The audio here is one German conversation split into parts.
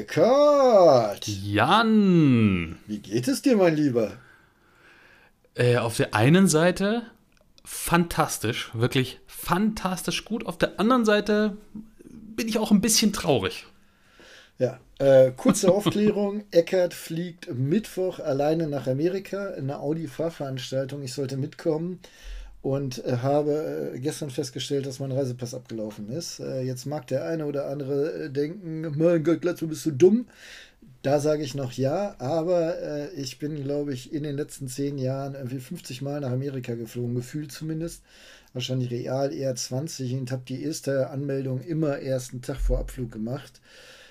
Eckart! Jan! Wie geht es dir, mein Lieber? Äh, auf der einen Seite fantastisch, wirklich fantastisch gut. Auf der anderen Seite bin ich auch ein bisschen traurig. Ja, äh, kurze Aufklärung. Eckert fliegt Mittwoch alleine nach Amerika in einer Audi-Fahrveranstaltung. Ich sollte mitkommen und äh, habe äh, gestern festgestellt, dass mein Reisepass abgelaufen ist. Äh, jetzt mag der eine oder andere denken, mein Gott, Glatzo, bist du dumm? Da sage ich noch ja, aber ich bin, glaube ich, in den letzten zehn Jahren irgendwie 50 Mal nach Amerika geflogen, gefühlt zumindest. Wahrscheinlich real eher 20 und habe die erste Anmeldung immer erst einen Tag vor Abflug gemacht.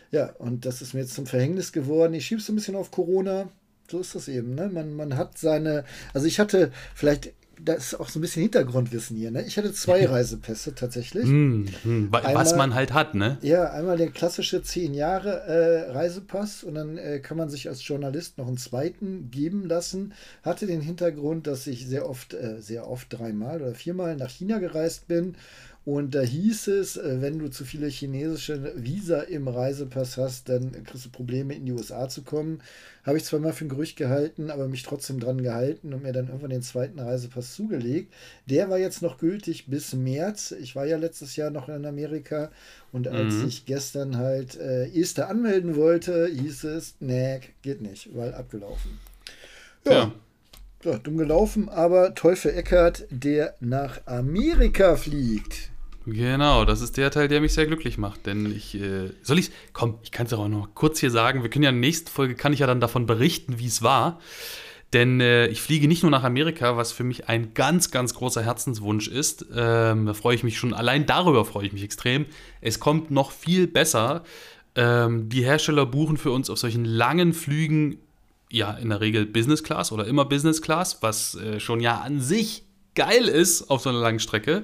Ja, und das ist mir jetzt zum Verhängnis geworden. Ich schiebe es ein bisschen auf Corona. So ist das eben. Ne? Man, man hat seine. Also ich hatte vielleicht das ist auch so ein bisschen Hintergrundwissen hier. Ne? Ich hatte zwei Reisepässe tatsächlich. Mm, mm, was einmal, man halt hat, ne? Ja, einmal der klassische zehn Jahre äh, Reisepass und dann äh, kann man sich als Journalist noch einen zweiten geben lassen. Hatte den Hintergrund, dass ich sehr oft, äh, sehr oft dreimal oder viermal nach China gereist bin und da hieß es, äh, wenn du zu viele chinesische Visa im Reisepass hast, dann kriegst du Probleme, in die USA zu kommen. Habe ich zwar mal für ein Gerücht gehalten, aber mich trotzdem dran gehalten und mir dann irgendwann den zweiten Reisepass zugelegt. Der war jetzt noch gültig bis März. Ich war ja letztes Jahr noch in Amerika und als mhm. ich gestern halt äh, Esther anmelden wollte, hieß es, nee, geht nicht, weil abgelaufen. ja. ja. Ja, dumm gelaufen, aber Teufel Eckert, der nach Amerika fliegt. Genau, das ist der Teil, der mich sehr glücklich macht. Denn ich, äh, soll ich, komm, ich kann es auch noch kurz hier sagen. Wir können ja in der nächsten Folge, kann ich ja dann davon berichten, wie es war. Denn äh, ich fliege nicht nur nach Amerika, was für mich ein ganz, ganz großer Herzenswunsch ist. Ähm, da freue ich mich schon, allein darüber freue ich mich extrem. Es kommt noch viel besser. Ähm, die Hersteller buchen für uns auf solchen langen Flügen ja in der Regel Business Class oder immer Business Class, was äh, schon ja an sich geil ist auf so einer langen Strecke.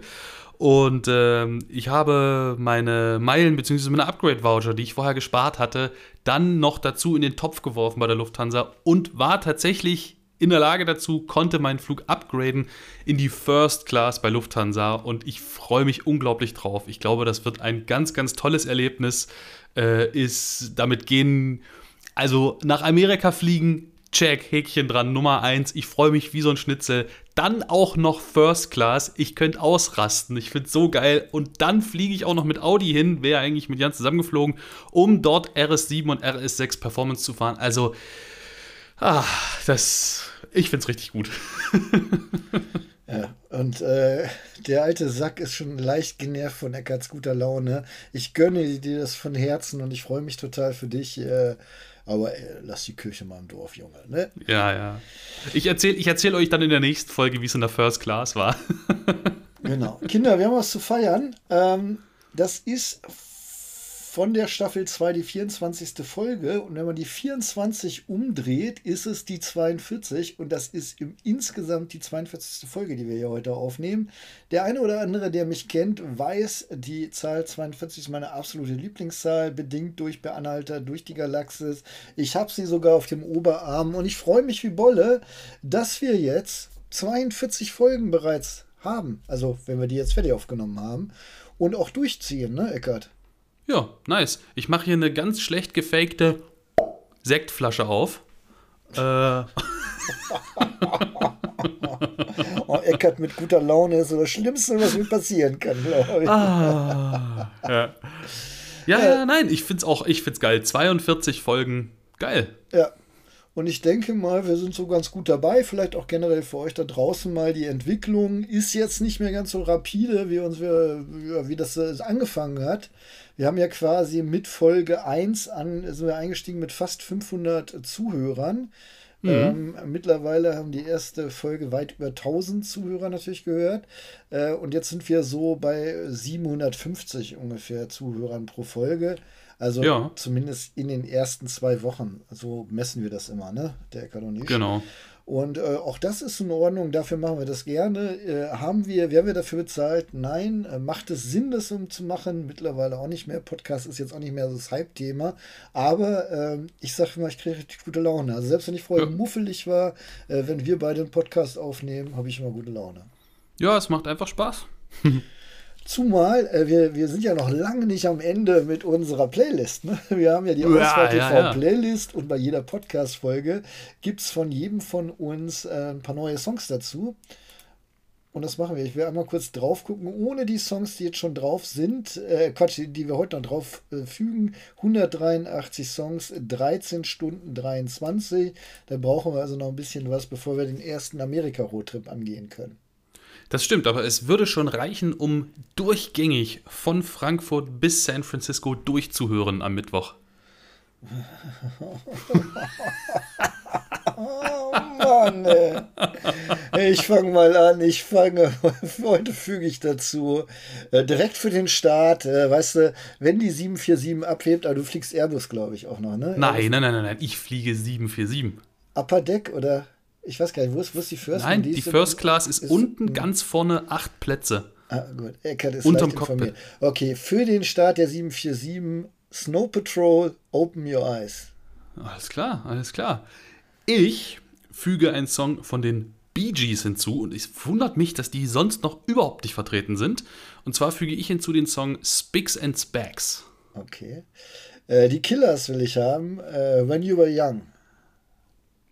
Und ähm, ich habe meine Meilen bzw. meine Upgrade-Voucher, die ich vorher gespart hatte, dann noch dazu in den Topf geworfen bei der Lufthansa und war tatsächlich in der Lage dazu, konnte meinen Flug upgraden in die First Class bei Lufthansa und ich freue mich unglaublich drauf. Ich glaube, das wird ein ganz, ganz tolles Erlebnis. Äh, ist damit gehen also nach Amerika fliegen, check, Häkchen dran, Nummer eins. Ich freue mich wie so ein Schnitzel. Dann auch noch First Class. Ich könnte ausrasten. Ich finde es so geil. Und dann fliege ich auch noch mit Audi hin, wäre eigentlich mit Jan zusammengeflogen, um dort RS7 und RS6 Performance zu fahren. Also, ah, das, ich finde es richtig gut. Ja, und äh, der alte Sack ist schon leicht genervt von Eckarts guter Laune. Ich gönne dir das von Herzen und ich freue mich total für dich. Äh, aber ey, lass die Kirche mal im Dorf, Junge. Ne? Ja, ja. Ich erzähle ich erzähl euch dann in der nächsten Folge, wie es in der First Class war. genau. Kinder, wir haben was zu feiern. Ähm, das ist von der Staffel 2 die 24. Folge. Und wenn man die 24 umdreht, ist es die 42. Und das ist im insgesamt die 42. Folge, die wir hier heute aufnehmen. Der eine oder andere, der mich kennt, weiß, die Zahl 42 ist meine absolute Lieblingszahl, bedingt durch Beanhalter, durch die Galaxis. Ich habe sie sogar auf dem Oberarm. Und ich freue mich wie Bolle, dass wir jetzt 42 Folgen bereits haben. Also, wenn wir die jetzt fertig aufgenommen haben. Und auch durchziehen, ne, Eckart? Ja, nice. Ich mache hier eine ganz schlecht gefakte Sektflasche auf. Äh. oh, Eckert mit guter Laune ist so das Schlimmste, was mir passieren kann, glaube ich. Ah, ja. ja, ja, nein, ich finde es auch, ich find's geil. 42 Folgen, geil. Ja, und ich denke mal, wir sind so ganz gut dabei. Vielleicht auch generell für euch da draußen mal. Die Entwicklung ist jetzt nicht mehr ganz so rapide, wie, uns wir, wie das angefangen hat. Wir haben ja quasi mit Folge 1 an, sind wir eingestiegen mit fast 500 Zuhörern. Mhm. Ähm, mittlerweile haben die erste Folge weit über 1000 Zuhörer natürlich gehört. Äh, und jetzt sind wir so bei 750 ungefähr Zuhörern pro Folge. Also ja. zumindest in den ersten zwei Wochen. So messen wir das immer, ne? Der Kanonisch. Genau. Und äh, auch das ist in Ordnung, dafür machen wir das gerne. Äh, haben wir, werden wir dafür bezahlt? Nein. Äh, macht es Sinn, das um zu machen? Mittlerweile auch nicht mehr. Podcast ist jetzt auch nicht mehr so das Hype-Thema. Aber ähm, ich sage mal, ich kriege richtig gute Laune. Also selbst wenn ich vorher ja. muffelig war, äh, wenn wir beide einen Podcast aufnehmen, habe ich immer gute Laune. Ja, es macht einfach Spaß. Zumal äh, wir, wir sind ja noch lange nicht am Ende mit unserer Playlist. Ne? Wir haben ja die Ja, Auswahl TV ja, ja. Playlist und bei jeder Podcast-Folge gibt es von jedem von uns äh, ein paar neue Songs dazu. Und das machen wir. Ich will einmal kurz drauf gucken, ohne die Songs, die jetzt schon drauf sind, äh, Quatsch, die, wir heute noch drauf äh, fügen. 183 Songs, 13 Stunden 23. Da brauchen wir also noch ein bisschen was, bevor wir den ersten Amerika-Roadtrip angehen können. Das stimmt, aber es würde schon reichen, um durchgängig von Frankfurt bis San Francisco durchzuhören am Mittwoch. Oh Mann, ey. Ich fange mal an. Ich fange, heute füge ich dazu. Äh, direkt für den Start, äh, weißt du, wenn die 747 abhebt, aber du fliegst Airbus, glaube ich, auch noch, ne? Nein, nein, nein, nein, nein, ich fliege 747. Upper Deck oder ich weiß gar nicht, wo ist, wo ist die First? Nein, One? die ist- First Class ist, ist- unten ganz vorne acht Plätze. Ah, gut. Eckert ist Unterm Cockpit. Okay, für den Start der 747 Snow Patrol, Open Your Eyes. Alles klar, alles klar. Ich füge einen Song von den Bee Gees hinzu und es wundert mich, dass die sonst noch überhaupt nicht vertreten sind. Und zwar füge ich hinzu den Song Spicks and Spacks. Okay. Äh, die Killers will ich haben. Äh, When You Were Young.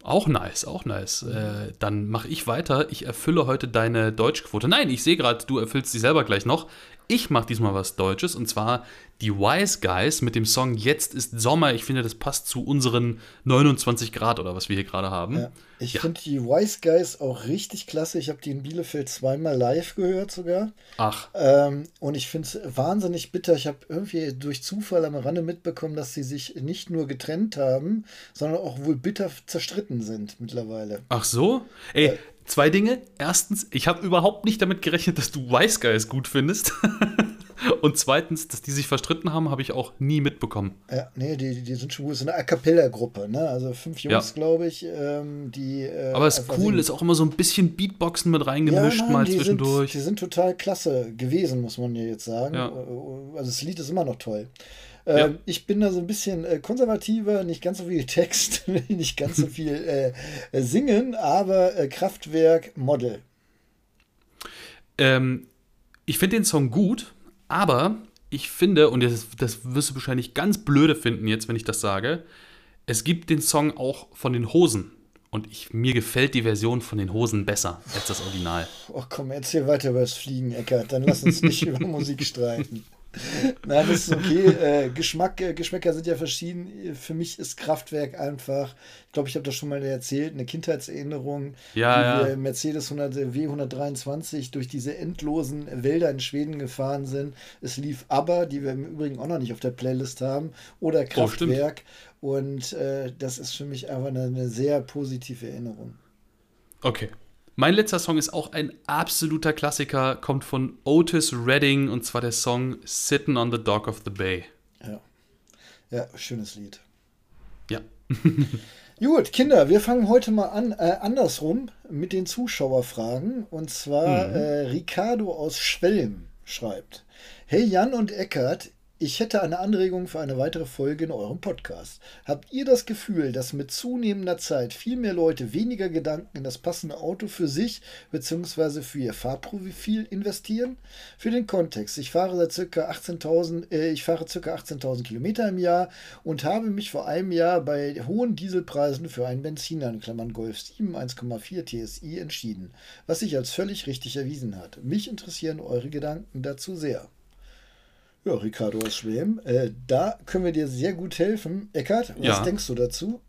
Auch nice, auch nice. Äh, dann mache ich weiter. Ich erfülle heute deine Deutschquote. Nein, ich sehe gerade, du erfüllst sie selber gleich noch. Ich mache diesmal was Deutsches und zwar die Wise Guys mit dem Song Jetzt ist Sommer. Ich finde, das passt zu unseren 29 Grad oder was wir hier gerade haben. Ja. Ich Ja. finde die Wise Guys auch richtig klasse. Ich habe die in Bielefeld zweimal live gehört sogar. Ach, Ähm, und ich finde es wahnsinnig bitter. Ich habe irgendwie durch Zufall am Rande mitbekommen, dass sie sich nicht nur getrennt haben, sondern auch wohl bitter zerstritten sind mittlerweile. ach so? Ey, zwei Dinge. Erstens, ich habe überhaupt nicht damit gerechnet, dass du Wise Guys gut findest. und zweitens, dass die sich verstritten haben, habe ich auch nie mitbekommen. Ja, nee, die, die sind schon gut. Ist eine A Cappella-Gruppe, ne? Also fünf Jungs, Ja. glaube ich, ähm, die. Äh, Aber es ist cool, ist auch immer so ein bisschen Beatboxen mit reingemischt, nein, mal die zwischendurch. Sind, die sind total klasse gewesen, muss man ja jetzt sagen. Ja. Also das Lied ist immer noch toll. Ähm, Ja. Ich bin da so ein bisschen äh, konservativer, nicht ganz so viel Text, nicht ganz so viel äh, äh, Singen, aber äh, Kraftwerk Model. Ähm, ich finde den Song gut, aber ich finde, und das, das wirst du wahrscheinlich ganz blöde finden jetzt, wenn ich das sage, es gibt den Song auch von den Hosen. Und ich, mir gefällt die Version von den Hosen besser als das Original. Ach komm, erzähl weiter über das Fliegen, Eckert. Dann lass uns nicht über Musik streiten. Nein, das ist okay. Äh, Geschmack, äh, Geschmäcker sind ja verschieden. Für mich ist Kraftwerk einfach, ich glaube, ich habe das schon mal erzählt, eine Kindheitserinnerung, Ja, wie ja. wir Mercedes 100, W123 durch diese endlosen Wälder in Schweden gefahren sind. Es lief ABBA, die wir im Übrigen auch noch nicht auf der Playlist haben, oder Oh. Kraftwerk. Und äh, das ist für mich einfach eine, eine sehr positive Erinnerung. Okay. Mein letzter Song ist auch ein absoluter Klassiker, kommt von Otis Redding und zwar der Song Sitting on the Dock of the Bay. Ja. Ja, schönes Lied. Ja. Gut, Kinder, wir fangen heute mal an, äh, andersrum mit den Zuschauerfragen. Und zwar Mhm. äh, Ricardo aus Schwelm schreibt: Hey Jan und Eckart, ich hätte eine Anregung für eine weitere Folge in eurem Podcast. Habt ihr das Gefühl, dass mit zunehmender Zeit viel mehr Leute weniger Gedanken in das passende Auto für sich bzw. für ihr Fahrprofil investieren? Für den Kontext, ich fahre seit circa 18.000, äh, ich fahre circa 18.000 Kilometer im Jahr und habe mich vor einem Jahr bei hohen Dieselpreisen für einen Benziner in Klammern Golf 7 1,4 TSI entschieden, was sich als völlig richtig erwiesen hat. Mich interessieren eure Gedanken dazu sehr. Ja, Ricardo aus Schwem, äh, da können wir dir sehr gut helfen. Eckart, was Ja. denkst du dazu?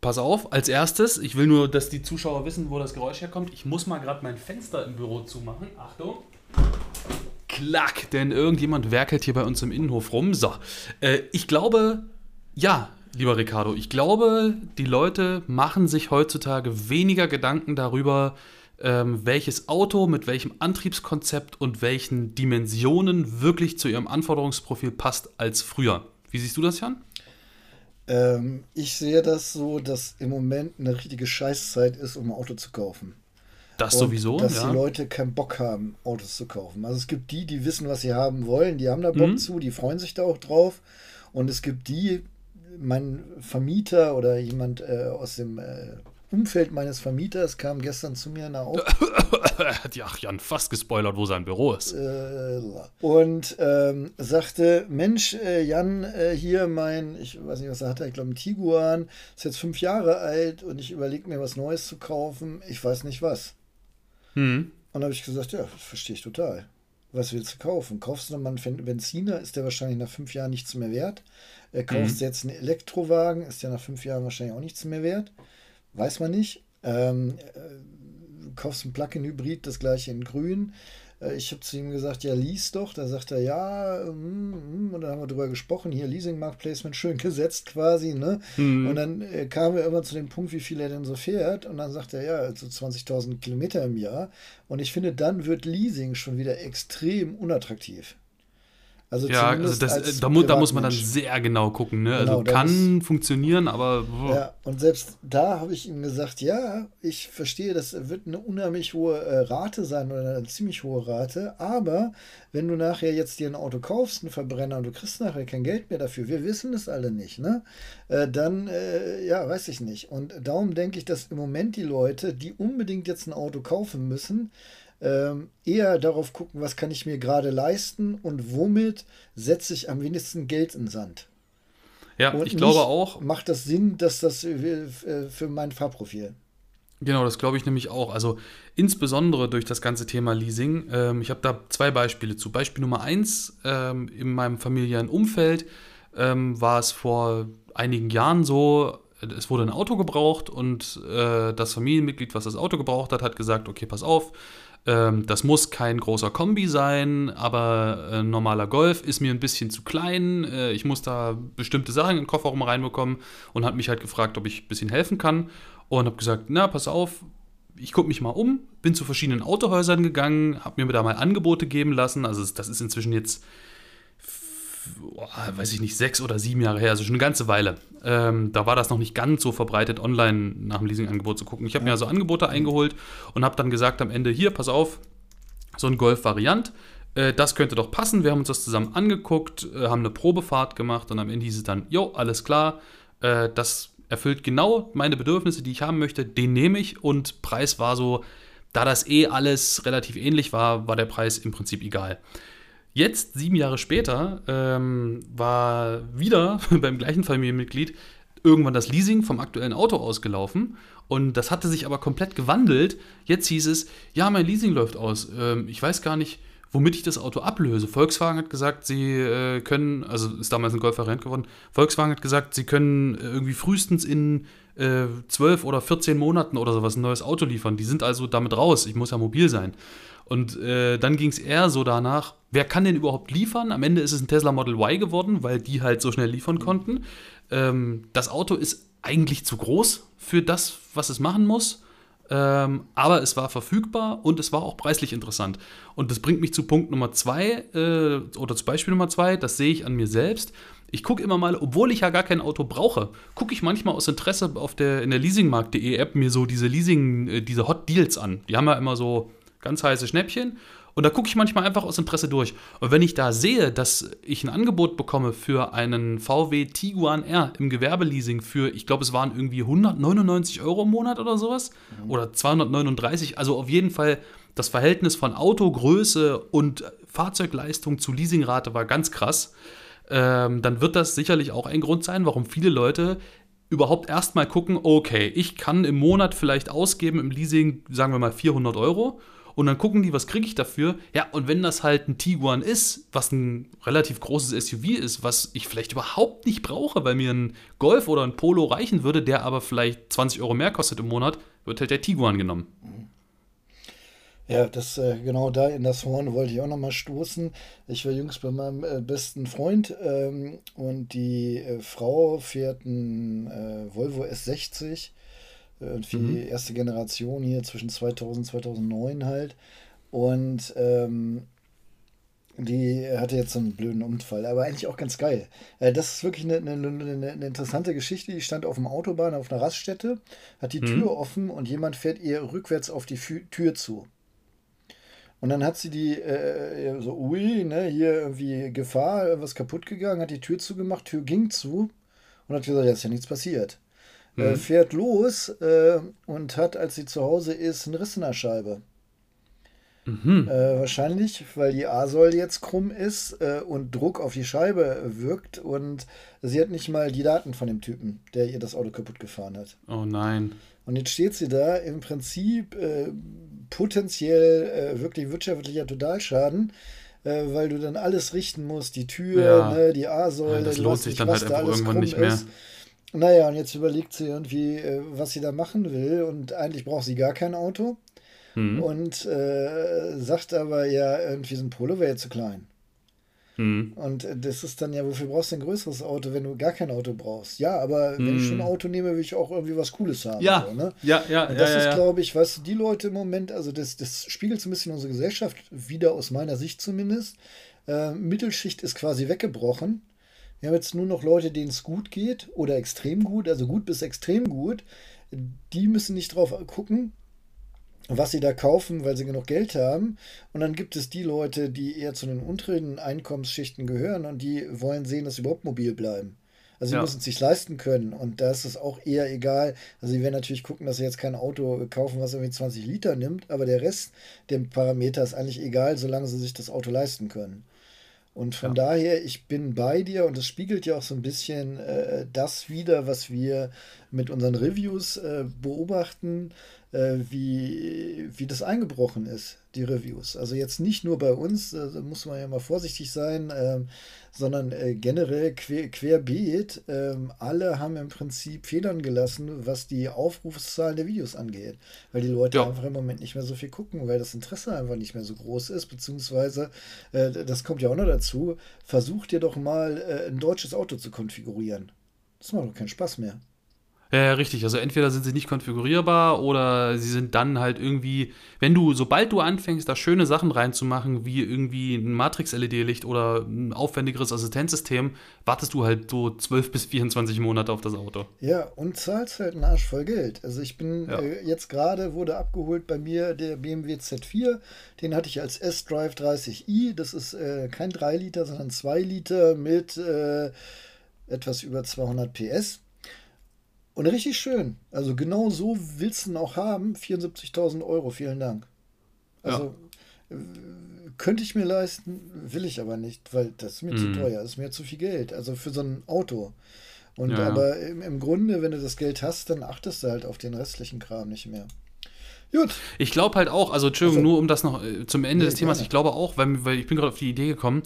Pass auf, als erstes, ich will nur, dass die Zuschauer wissen, wo das Geräusch herkommt. Ich muss mal gerade mein Fenster im Büro zumachen. Achtung. Klack, denn irgendjemand werkelt hier bei uns im Innenhof rum. So, äh, ich glaube, ja, lieber Ricardo, ich glaube, die Leute machen sich heutzutage weniger Gedanken darüber, ähm, welches Auto mit welchem Antriebskonzept und welchen Dimensionen wirklich zu ihrem Anforderungsprofil passt als früher. Wie siehst du das, Jan? Ähm, ich sehe das so, dass im Moment eine richtige Scheißzeit ist, um ein Auto zu kaufen. Das Und sowieso, Dass ja. die Leute keinen Bock haben, Autos zu kaufen. Also es gibt die, die wissen, was sie haben wollen, die haben da Bock Mhm. zu, die freuen sich da auch drauf. Und es gibt die, mein Vermieter oder jemand äh, aus dem äh, Umfeld meines Vermieters kam gestern zu mir nach Auf. Ach, Jan, fast gespoilert, wo sein Büro ist. Äh, und ähm, sagte: Mensch, äh, Jan, äh, hier mein, ich weiß nicht, was er hatte, ich glaube, ein Tiguan, ist jetzt fünf Jahre alt und ich überlege mir, was Neues zu kaufen. Ich weiß nicht was. Hm. Und habe ich gesagt: Ja, das verstehe ich total. Was willst du kaufen? Kaufst du nochmal einen Benziner, ist der wahrscheinlich nach fünf Jahren nichts mehr wert. Äh, kaufst du jetzt einen Elektrowagen, ist der nach fünf Jahren wahrscheinlich auch nichts mehr wert. Weiß man nicht. Ähm, äh, kaufst einen Plug-in-Hybrid, das gleiche in grün. Äh, ich habe zu ihm gesagt, ja, lies doch. Da sagt er, ja, mm, mm, und dann haben wir drüber gesprochen, hier Leasing-Markt-Placement schön gesetzt quasi, ne? Mhm. Und dann äh, kamen wir immer zu dem Punkt, wie viel er denn so fährt. Und dann sagt er, ja, so 20.000 Kilometer im Jahr. Und ich finde, dann wird Leasing schon wieder extrem unattraktiv. Also ja, also das, da, mu da, muss man dann sehr genau gucken. Ne? Also genau, also kann ist, funktionieren, aber. Boah. Ja, und selbst da habe ich ihm gesagt, ja, ich verstehe, das wird eine unheimlich hohe äh, Rate sein oder eine ziemlich hohe Rate, aber wenn du nachher jetzt dir ein Auto kaufst, einen Verbrenner, und du kriegst nachher kein Geld mehr dafür, wir wissen das alle nicht, ne? Äh, dann, äh, ja, weiß ich nicht. Und darum denke ich, dass im Moment die Leute, die unbedingt jetzt ein Auto kaufen müssen, ähm, eher darauf gucken, was kann ich mir gerade leisten und womit setze ich am wenigsten Geld in Sand. Ja, und ich glaube auch. Macht das Sinn, dass das äh, für mein Fahrprofil? Genau, das glaube ich nämlich auch. Also insbesondere durch das ganze Thema Leasing. Ähm, ich habe da zwei Beispiele zu. Beispiel Nummer eins, ähm, in meinem familiären Umfeld ähm, war es vor einigen Jahren so, es wurde ein Auto gebraucht und äh, das Familienmitglied, was das Auto gebraucht hat, hat gesagt, okay, pass auf, ähm, das muss kein großer Kombi sein, aber äh, normaler Golf ist mir ein bisschen zu klein. Äh, ich muss da bestimmte Sachen in den Kofferraum reinbekommen und hat mich halt gefragt, ob ich ein bisschen helfen kann. Und habe gesagt, na, pass auf, ich gucke mich mal um, bin zu verschiedenen Autohäusern gegangen, habe mir da mal Angebote geben lassen. Also das ist inzwischen jetzt oh, weiß ich nicht, sechs oder sieben Jahre her, also schon eine ganze Weile. Ähm, da war das noch nicht ganz so verbreitet, online nach dem Leasingangebot zu gucken. Ich habe mir also Angebote eingeholt und habe dann gesagt am Ende, hier, pass auf, so ein Golf-Variant, äh, das könnte doch passen. Wir haben uns das zusammen angeguckt, äh, haben eine Probefahrt gemacht und am Ende hieß es dann, jo, alles klar, äh, das erfüllt genau meine Bedürfnisse, die ich haben möchte, den nehme ich und Preis war so, da das eh alles relativ ähnlich war, war der Preis im Prinzip egal. Jetzt, sieben Jahre später, ähm, war wieder beim gleichen Familienmitglied irgendwann das Leasing vom aktuellen Auto ausgelaufen und das hatte sich aber komplett gewandelt. Jetzt hieß es, ja, mein Leasing läuft aus. Ähm, ich weiß gar nicht, womit ich das Auto ablöse. Volkswagen hat gesagt, sie äh, können, also ist damals ein Golf-Variant geworden, Volkswagen hat gesagt, sie können irgendwie frühestens in äh, zwölf äh, oder 14 Monaten oder sowas ein neues Auto liefern. Die sind also damit raus. Ich muss ja mobil sein. Und äh, dann ging es eher so danach, wer kann denn überhaupt liefern? Am Ende ist es ein Tesla Model Y geworden, weil die halt so schnell liefern konnten. Ähm, das Auto ist eigentlich zu groß für das, was es machen muss. Ähm, aber es war verfügbar und es war auch preislich interessant. Und das bringt mich zu Punkt Nummer zwei äh, oder zu Beispiel Nummer zwei, das sehe ich an mir selbst. Ich gucke immer mal, obwohl ich ja gar kein Auto brauche, gucke ich manchmal aus Interesse auf der, in der Leasingmarkt.de App mir so diese Leasing, äh, diese Hot Deals an. Die haben ja immer so ganz heiße Schnäppchen. Und da gucke ich manchmal einfach aus Interesse durch. Und wenn ich da sehe, dass ich ein Angebot bekomme für einen VW Tiguan R im Gewerbeleasing für, ich glaube, es waren irgendwie 199 Euro im Monat oder sowas, mhm. oder 239, also auf jeden Fall das Verhältnis von Autogröße und Fahrzeugleistung zu Leasingrate war ganz krass. Ähm, dann wird das sicherlich auch ein Grund sein, warum viele Leute überhaupt erstmal gucken, okay, ich kann im Monat vielleicht ausgeben im Leasing, sagen wir mal 400 Euro und dann gucken die, was kriege ich dafür? Ja, und wenn das halt ein Tiguan ist, was ein relativ großes SUV ist, was ich vielleicht überhaupt nicht brauche, weil mir ein Golf oder ein Polo reichen würde, der aber vielleicht 20 Euro mehr kostet im Monat, wird halt der Tiguan genommen. Ja, das äh, genau da in das Horn wollte ich auch nochmal stoßen. Ich war jüngst bei meinem äh, besten Freund ähm, und die äh, Frau fährt einen äh, Volvo S60 irgendwie mhm. die erste Generation hier zwischen 2000 und 2009 halt. Und ähm, die hatte jetzt so einen blöden Unfall, aber eigentlich auch ganz geil. Äh, das ist wirklich eine, eine, eine, eine, interessante Geschichte. Die stand auf dem Autobahn auf einer Raststätte, hat die mhm. Tür offen und jemand fährt ihr rückwärts auf die Fü Tür zu. Und dann hat sie die äh, so, ui, ne, hier irgendwie Gefahr, was kaputt gegangen, hat die Tür zugemacht, Tür ging zu und hat gesagt, ja, ist ja nichts passiert. Äh, fährt los äh, und hat, als sie zu Hause ist, einen Riss in der Scheibe. Mhm. Äh, wahrscheinlich, weil die A-Säule jetzt krumm ist äh, und Druck auf die Scheibe wirkt und sie hat nicht mal die Daten von dem Typen, der ihr das Auto kaputt gefahren hat. Oh nein. Und jetzt steht sie da im Prinzip äh, potenziell äh, wirklich wirtschaftlicher Totalschaden, äh, weil du dann alles richten musst, die Tür, Ja. ne, die A-Säule, Ja, das lohnt sich dann was halt da einfach alles irgendwann krumm nicht mehr. ist. Naja, und jetzt überlegt sie irgendwie, äh, was sie da machen will und eigentlich braucht sie gar kein Auto Hm. und äh, sagt aber, ja, irgendwie so ein Polo wäre jetzt zu klein. Hm. Und äh, das ist dann ja, wofür brauchst du ein größeres Auto, wenn du gar kein Auto brauchst? Ja, aber wenn ich schon ein Hm. Auto nehme, will ich auch irgendwie was Cooles haben. Ja. So, ne? Ja, ja, Und ja, das ja, ist, ja. glaube ich, weißt du, die Leute im Moment, also das, das spiegelt so ein bisschen unsere Gesellschaft wieder, aus meiner Sicht zumindest. Äh, Mittelschicht ist quasi weggebrochen. Wir haben jetzt nur noch Leute, denen es gut geht oder extrem gut, also gut bis extrem gut. Die müssen nicht drauf gucken, was sie da kaufen, weil sie genug Geld haben. Und dann gibt es die Leute, die eher zu den unteren Einkommensschichten gehören und die wollen sehen, dass sie überhaupt mobil bleiben. Also sie Ja. müssen es sich leisten können und da ist es auch eher egal. Also sie werden natürlich gucken, dass sie jetzt kein Auto kaufen, was irgendwie 20 Liter nimmt, aber der Rest der Parameter ist eigentlich egal, solange sie sich das Auto leisten können. Und von Ja. daher, ich bin bei dir und es spiegelt ja auch so ein bisschen äh, das wider, was wir mit unseren Reviews äh, beobachten, äh, wie, wie das eingebrochen ist, die Reviews. Also jetzt nicht nur bei uns, äh, da muss man ja mal vorsichtig sein, ähm, sondern äh, generell quer, querbeet. Ähm, alle haben im Prinzip Federn gelassen, was die Aufrufszahlen der Videos angeht, weil die Leute Ja. einfach im Moment nicht mehr so viel gucken, weil das Interesse einfach nicht mehr so groß ist, beziehungsweise, äh, das kommt ja auch noch dazu, versucht ihr doch mal äh, ein deutsches Auto zu konfigurieren. Das macht doch keinen Spaß mehr. Ja, richtig. Also entweder sind sie nicht konfigurierbar oder sie sind dann halt irgendwie, wenn du, sobald du anfängst, da schöne Sachen reinzumachen, wie irgendwie ein Matrix-LED-Licht oder ein aufwendigeres Assistenzsystem, wartest du halt so 12 bis 24 Monate auf das Auto. Ja, und zahlst halt einen Arsch voll Geld. Also ich bin Ja. äh, jetzt gerade, wurde abgeholt bei mir der BMW Z4. Den hatte ich als S-Drive 30i. Das ist äh, kein 3 Liter, sondern 2 Liter mit äh, etwas über 200 PS. Und richtig schön. Also genau so willst du ihn auch haben. 74.000 Euro, vielen Dank. Also äh, könnte ich mir leisten, will ich aber nicht, weil das ist mir zu Mhm. teuer, das ist mir zu viel Geld. Also für so ein Auto. Und Ja, ja. aber im, im Grunde, wenn du das Geld hast, dann achtest du halt auf den restlichen Kram nicht mehr. Gut. Ich glaube halt auch, also Entschuldigung, Ach so. nur um das noch äh, zum Ende Nee, des Themas, ich glaube auch, weil, weil ich bin gerade auf die Idee gekommen,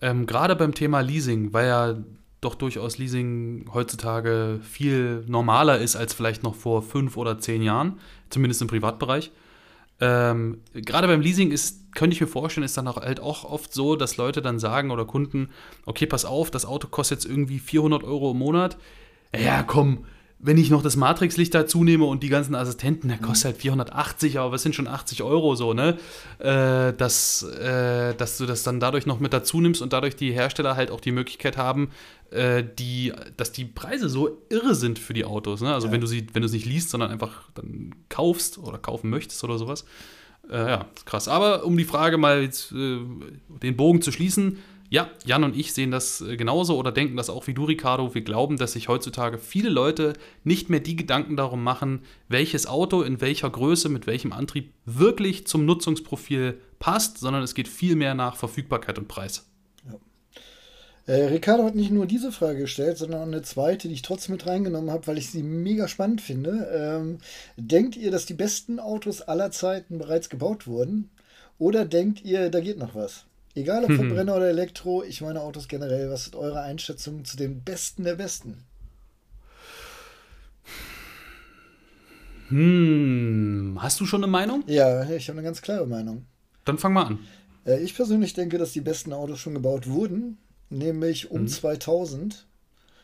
ähm, gerade beim Thema Leasing, weil ja doch durchaus Leasing heutzutage viel normaler ist als vielleicht noch vor fünf oder zehn Jahren, zumindest im Privatbereich. Ähm, gerade beim Leasing ist, könnte ich mir vorstellen, ist dann auch halt auch oft so, dass Leute dann sagen oder Kunden, okay, pass auf, das Auto kostet jetzt irgendwie 400 Euro im Monat. Ja, komm, wenn ich noch das Matrixlicht dazu nehme und die ganzen Assistenten, der kostet halt 480, aber was sind schon 80 Euro so, ne? Äh, dass, äh, dass du das dann dadurch noch mit dazu nimmst und dadurch die Hersteller halt auch die Möglichkeit haben, äh, die, dass die Preise so irre sind für die Autos. Ne? Also Ja. wenn du sie, wenn du es nicht liest, sondern einfach dann kaufst oder kaufen möchtest oder sowas. Äh, ja, krass. Aber um die Frage mal jetzt, äh, den Bogen zu schließen, ja, Jan und ich sehen das äh, genauso oder denken das auch wie du, Ricardo. Wir glauben, dass sich heutzutage viele Leute nicht mehr die Gedanken darum machen, welches Auto in welcher Größe, mit welchem Antrieb wirklich zum Nutzungsprofil passt, sondern es geht viel mehr nach Verfügbarkeit und Preis. Äh, Ricardo hat nicht nur diese Frage gestellt, sondern auch eine zweite, die ich trotzdem mit reingenommen habe, weil ich sie mega spannend finde. Ähm, denkt ihr, dass die besten Autos aller Zeiten bereits gebaut wurden? Oder denkt ihr, da geht noch was? Egal ob Verbrenner oder Elektro, ich meine Autos generell, was ist eure Einschätzung zu den Besten der Besten? Hm, hast du schon eine Meinung? Ja, ich habe eine ganz klare Meinung. Dann fang mal an. Äh, ich persönlich denke, dass die besten Autos schon gebaut wurden, nämlich um 2000.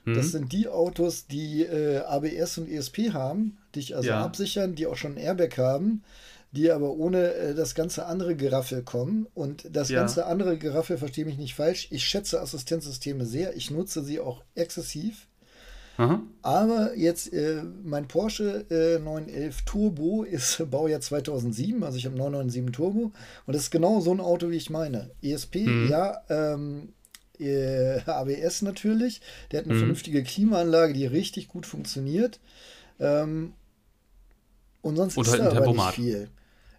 Das Mhm. sind die Autos, die äh, ABS und ESP haben, dich also Ja. absichern, die auch schon ein Airbag haben, die aber ohne äh, das ganze andere Geraffel kommen. Und das Ja. ganze andere Geraffel, verstehe mich nicht falsch, ich schätze Assistenzsysteme sehr, ich nutze sie auch exzessiv. Aha. Aber jetzt, äh, mein Porsche äh, 911 Turbo ist Baujahr 2007, also ich habe 997 Turbo. Und das ist genau so ein Auto, wie ich meine. ESP, Mhm. ja, ähm, äh, ABS natürlich. Der hat eine Mhm. vernünftige Klimaanlage, die richtig gut funktioniert. Ähm, und sonst Und ist halt da ein aber nicht viel.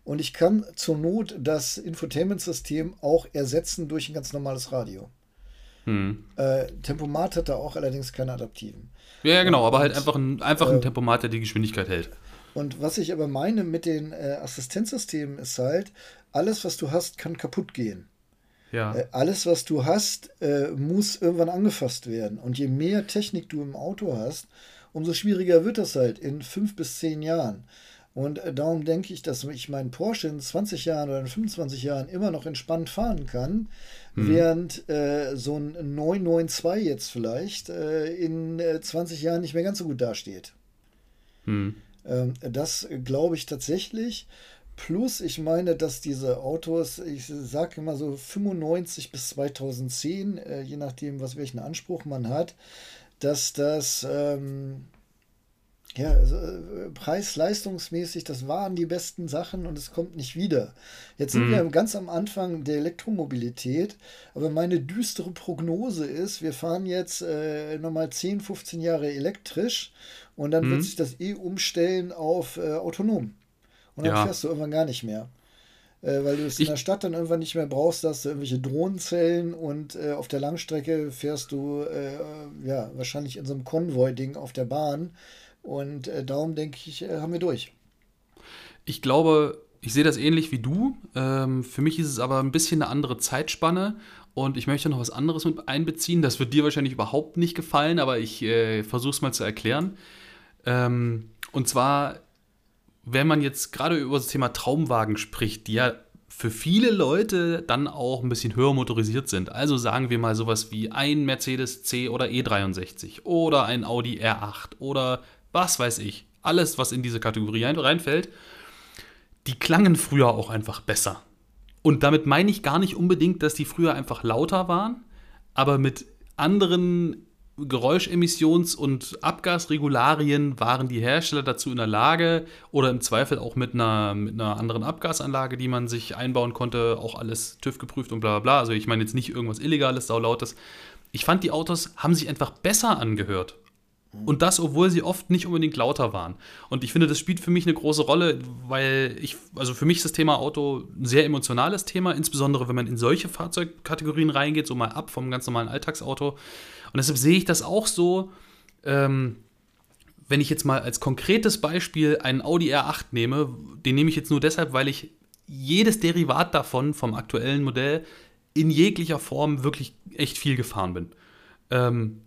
Und ich kann zur Not das Infotainment-System auch ersetzen durch ein ganz normales Radio. Hm. Äh, Tempomat hat da auch allerdings keine adaptiven. Ja, ja, genau, aber halt Und, einfach ein, einfach ein äh, Tempomat, der die Geschwindigkeit hält. Und was ich aber meine mit den äh, Assistenzsystemen ist halt, alles, was du hast, kann kaputt gehen. Ja. Äh, alles, was du hast, äh, muss irgendwann angefasst werden. Und je mehr Technik du im Auto hast, umso schwieriger wird das halt in fünf bis zehn Jahren. Und äh, darum denke ich, dass ich meinen Porsche in 20 Jahren oder in 25 Jahren immer noch entspannt fahren kann, während äh, so ein 992 jetzt vielleicht äh, in äh, 20 Jahren nicht mehr ganz so gut dasteht. Hm. Ähm, das glaube ich tatsächlich. Plus, ich meine, dass diese Autos, ich sage immer so 95 bis 2010, äh, je nachdem, was welchen Anspruch man hat, dass das ähm, ja, also, äh, preis-leistungsmäßig, das waren die besten Sachen und es kommt nicht wieder. Jetzt sind Mhm. wir ganz am Anfang der Elektromobilität, aber meine düstere Prognose ist, wir fahren jetzt äh, nochmal 10, 15 Jahre elektrisch und dann Mhm. wird sich das eh umstellen auf äh, autonom. Und dann Ja. fährst du irgendwann gar nicht mehr. Äh, weil du es in der Stadt dann irgendwann nicht mehr brauchst, da hast du irgendwelche Drohnenzellen und äh, auf der Langstrecke fährst du äh, ja wahrscheinlich in so einem Konvoi-Ding auf der Bahn. Und äh, darum denke ich, äh, haben wir durch. Ich glaube, ich sehe das ähnlich wie du. Ähm, für mich ist es aber ein bisschen eine andere Zeitspanne und ich möchte noch was anderes mit einbeziehen. Das wird dir wahrscheinlich überhaupt nicht gefallen, aber ich äh, versuche es mal zu erklären. Ähm, und zwar, wenn man jetzt gerade über das Thema Traumwagen spricht, die ja für viele Leute dann auch ein bisschen höher motorisiert sind. Also sagen wir mal sowas wie ein Mercedes C oder E63 oder ein Audi R8 oder was weiß ich. Alles, was in diese Kategorie ein- reinfällt, die klangen früher auch einfach besser. Und damit meine ich gar nicht unbedingt, dass die früher einfach lauter waren, aber mit anderen Geräuschemissions- und Abgasregularien waren die Hersteller dazu in der Lage oder im Zweifel auch mit einer, mit einer anderen Abgasanlage, die man sich einbauen konnte, auch alles TÜV geprüft und bla bla bla. Also ich meine jetzt nicht irgendwas Illegales, saulautes. Ich fand, die Autos haben sich einfach besser angehört. Und das, obwohl sie oft nicht unbedingt lauter waren. Und ich finde, das spielt für mich eine große Rolle, weil ich, also für mich ist das Thema Auto ein sehr emotionales Thema, insbesondere wenn man in solche Fahrzeugkategorien reingeht, so mal ab vom ganz normalen Alltagsauto. Und deshalb sehe ich das auch so, ähm, wenn ich jetzt mal als konkretes Beispiel einen Audi R8 nehme, den nehme ich jetzt nur deshalb, weil ich jedes Derivat davon, vom aktuellen Modell, in jeglicher Form wirklich echt viel gefahren bin. Ähm,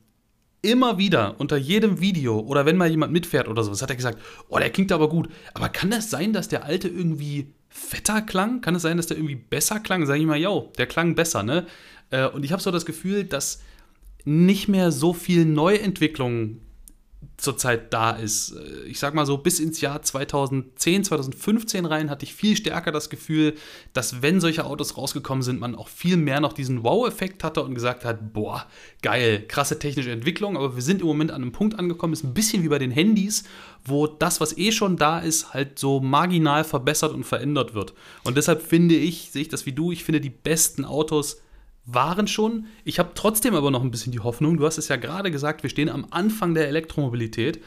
immer wieder unter jedem Video oder wenn mal jemand mitfährt oder sowas, hat er gesagt, oh, der klingt aber gut. Aber kann das sein, dass der alte irgendwie fetter klang? Kann es sein, dass der irgendwie besser klang? Sag ich mal, yo, der klang besser, ne? Äh, Und ich habe so das Gefühl, dass nicht mehr so viel Neuentwicklung zurzeit da ist. Äh, Ich sag mal so, bis ins Jahr 2010, 2015 rein hatte ich viel stärker das Gefühl, dass wenn solche Autos rausgekommen sind, man auch viel mehr noch diesen Wow-Effekt hatte und gesagt hat, boah, geil, krasse technische Entwicklung, aber wir sind im Moment an einem Punkt angekommen, ist ein bisschen wie bei den Handys, wo das, was eh schon da ist, halt so marginal verbessert und verändert wird. Und deshalb finde ich, sehe ich das wie du, ich finde die besten Autos waren schon. Ich habe trotzdem aber noch ein bisschen die Hoffnung, du hast es ja gerade gesagt, wir stehen am Anfang der Elektromobilität.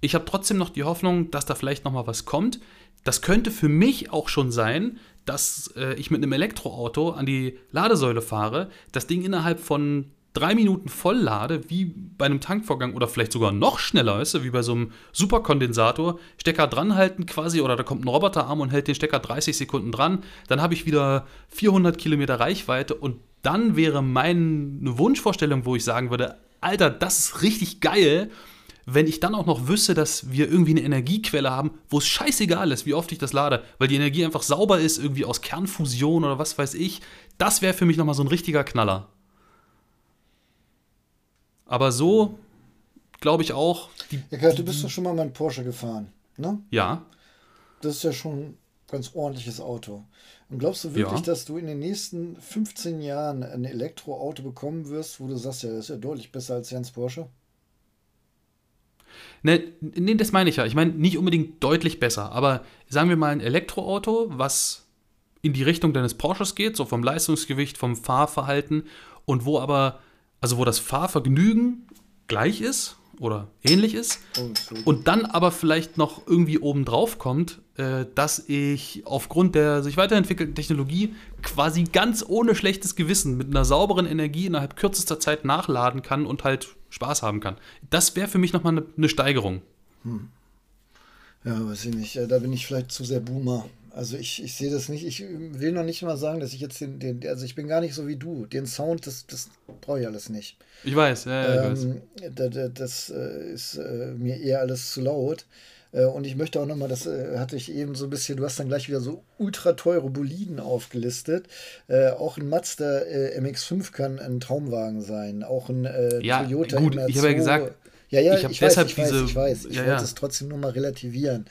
Ich habe trotzdem noch die Hoffnung, dass da vielleicht noch mal was kommt. Das könnte für mich auch schon sein, dass äh, ich mit einem Elektroauto an die Ladesäule fahre, das Ding innerhalb von drei Minuten voll lade, wie bei einem Tankvorgang oder vielleicht sogar noch schneller, weißt du, wie bei so einem Superkondensator, Stecker dranhalten quasi oder da kommt ein Roboterarm und hält den Stecker 30 Sekunden dran, dann habe ich wieder 400 Kilometer Reichweite und dann wäre meine Wunschvorstellung, wo ich sagen würde, Alter, das ist richtig geil, wenn ich dann auch noch wüsste, dass wir irgendwie eine Energiequelle haben, wo es scheißegal ist, wie oft ich das lade, weil die Energie einfach sauber ist, irgendwie aus Kernfusion oder was weiß ich, das wäre für mich nochmal so ein richtiger Knaller. Aber so glaube ich auch, Kurt, du bist doch schon mal mein Porsche gefahren, ne? ja, Das ist ja schon ein ganz ordentliches Auto. Und glaubst du wirklich, Ja. dass du in den nächsten 15 Jahren ein Elektroauto bekommen wirst, wo du sagst, ja, das ist ja deutlich besser als Jens Porsche? Ne, nee, das meine ich ja. Ich meine, nicht unbedingt deutlich besser, aber sagen wir mal ein Elektroauto, was in die Richtung deines Porsches geht, so vom Leistungsgewicht, vom Fahrverhalten und wo aber, also wo das Fahrvergnügen gleich ist oder ähnlich ist. Oh. Und dann aber vielleicht noch irgendwie obendrauf kommt, äh, dass ich aufgrund der sich weiterentwickelten Technologie quasi ganz ohne schlechtes Gewissen mit einer sauberen Energie innerhalb kürzester Zeit nachladen kann und halt Spaß haben kann. Das wäre für mich nochmal eine ne Steigerung. Ja, weiß ich nicht. Da bin ich vielleicht zu sehr Boomer. Also ich, ich sehe das nicht. Ich will noch nicht mal sagen, dass ich jetzt den, den also ich bin gar nicht so wie du. Den Sound, das, das brauche ich alles nicht. Ich weiß, ja, ja, ich weiß. Ähm, da, da, das äh, ist äh, mir eher alles zu laut. Äh, und ich möchte auch nochmal, das äh, hatte ich eben so ein bisschen, du hast dann gleich wieder so ultra teure Boliden aufgelistet. Auch ein Mazda äh, MX5 kann ein Traumwagen sein. Auch ein Ja, Toyota gut, ich habe ja MR2. gesagt, ja, ja, ich hab ich, deshalb weiß, ich weiß, diese- ich weiß. Ich ja, wollte ja. es trotzdem nur mal relativieren.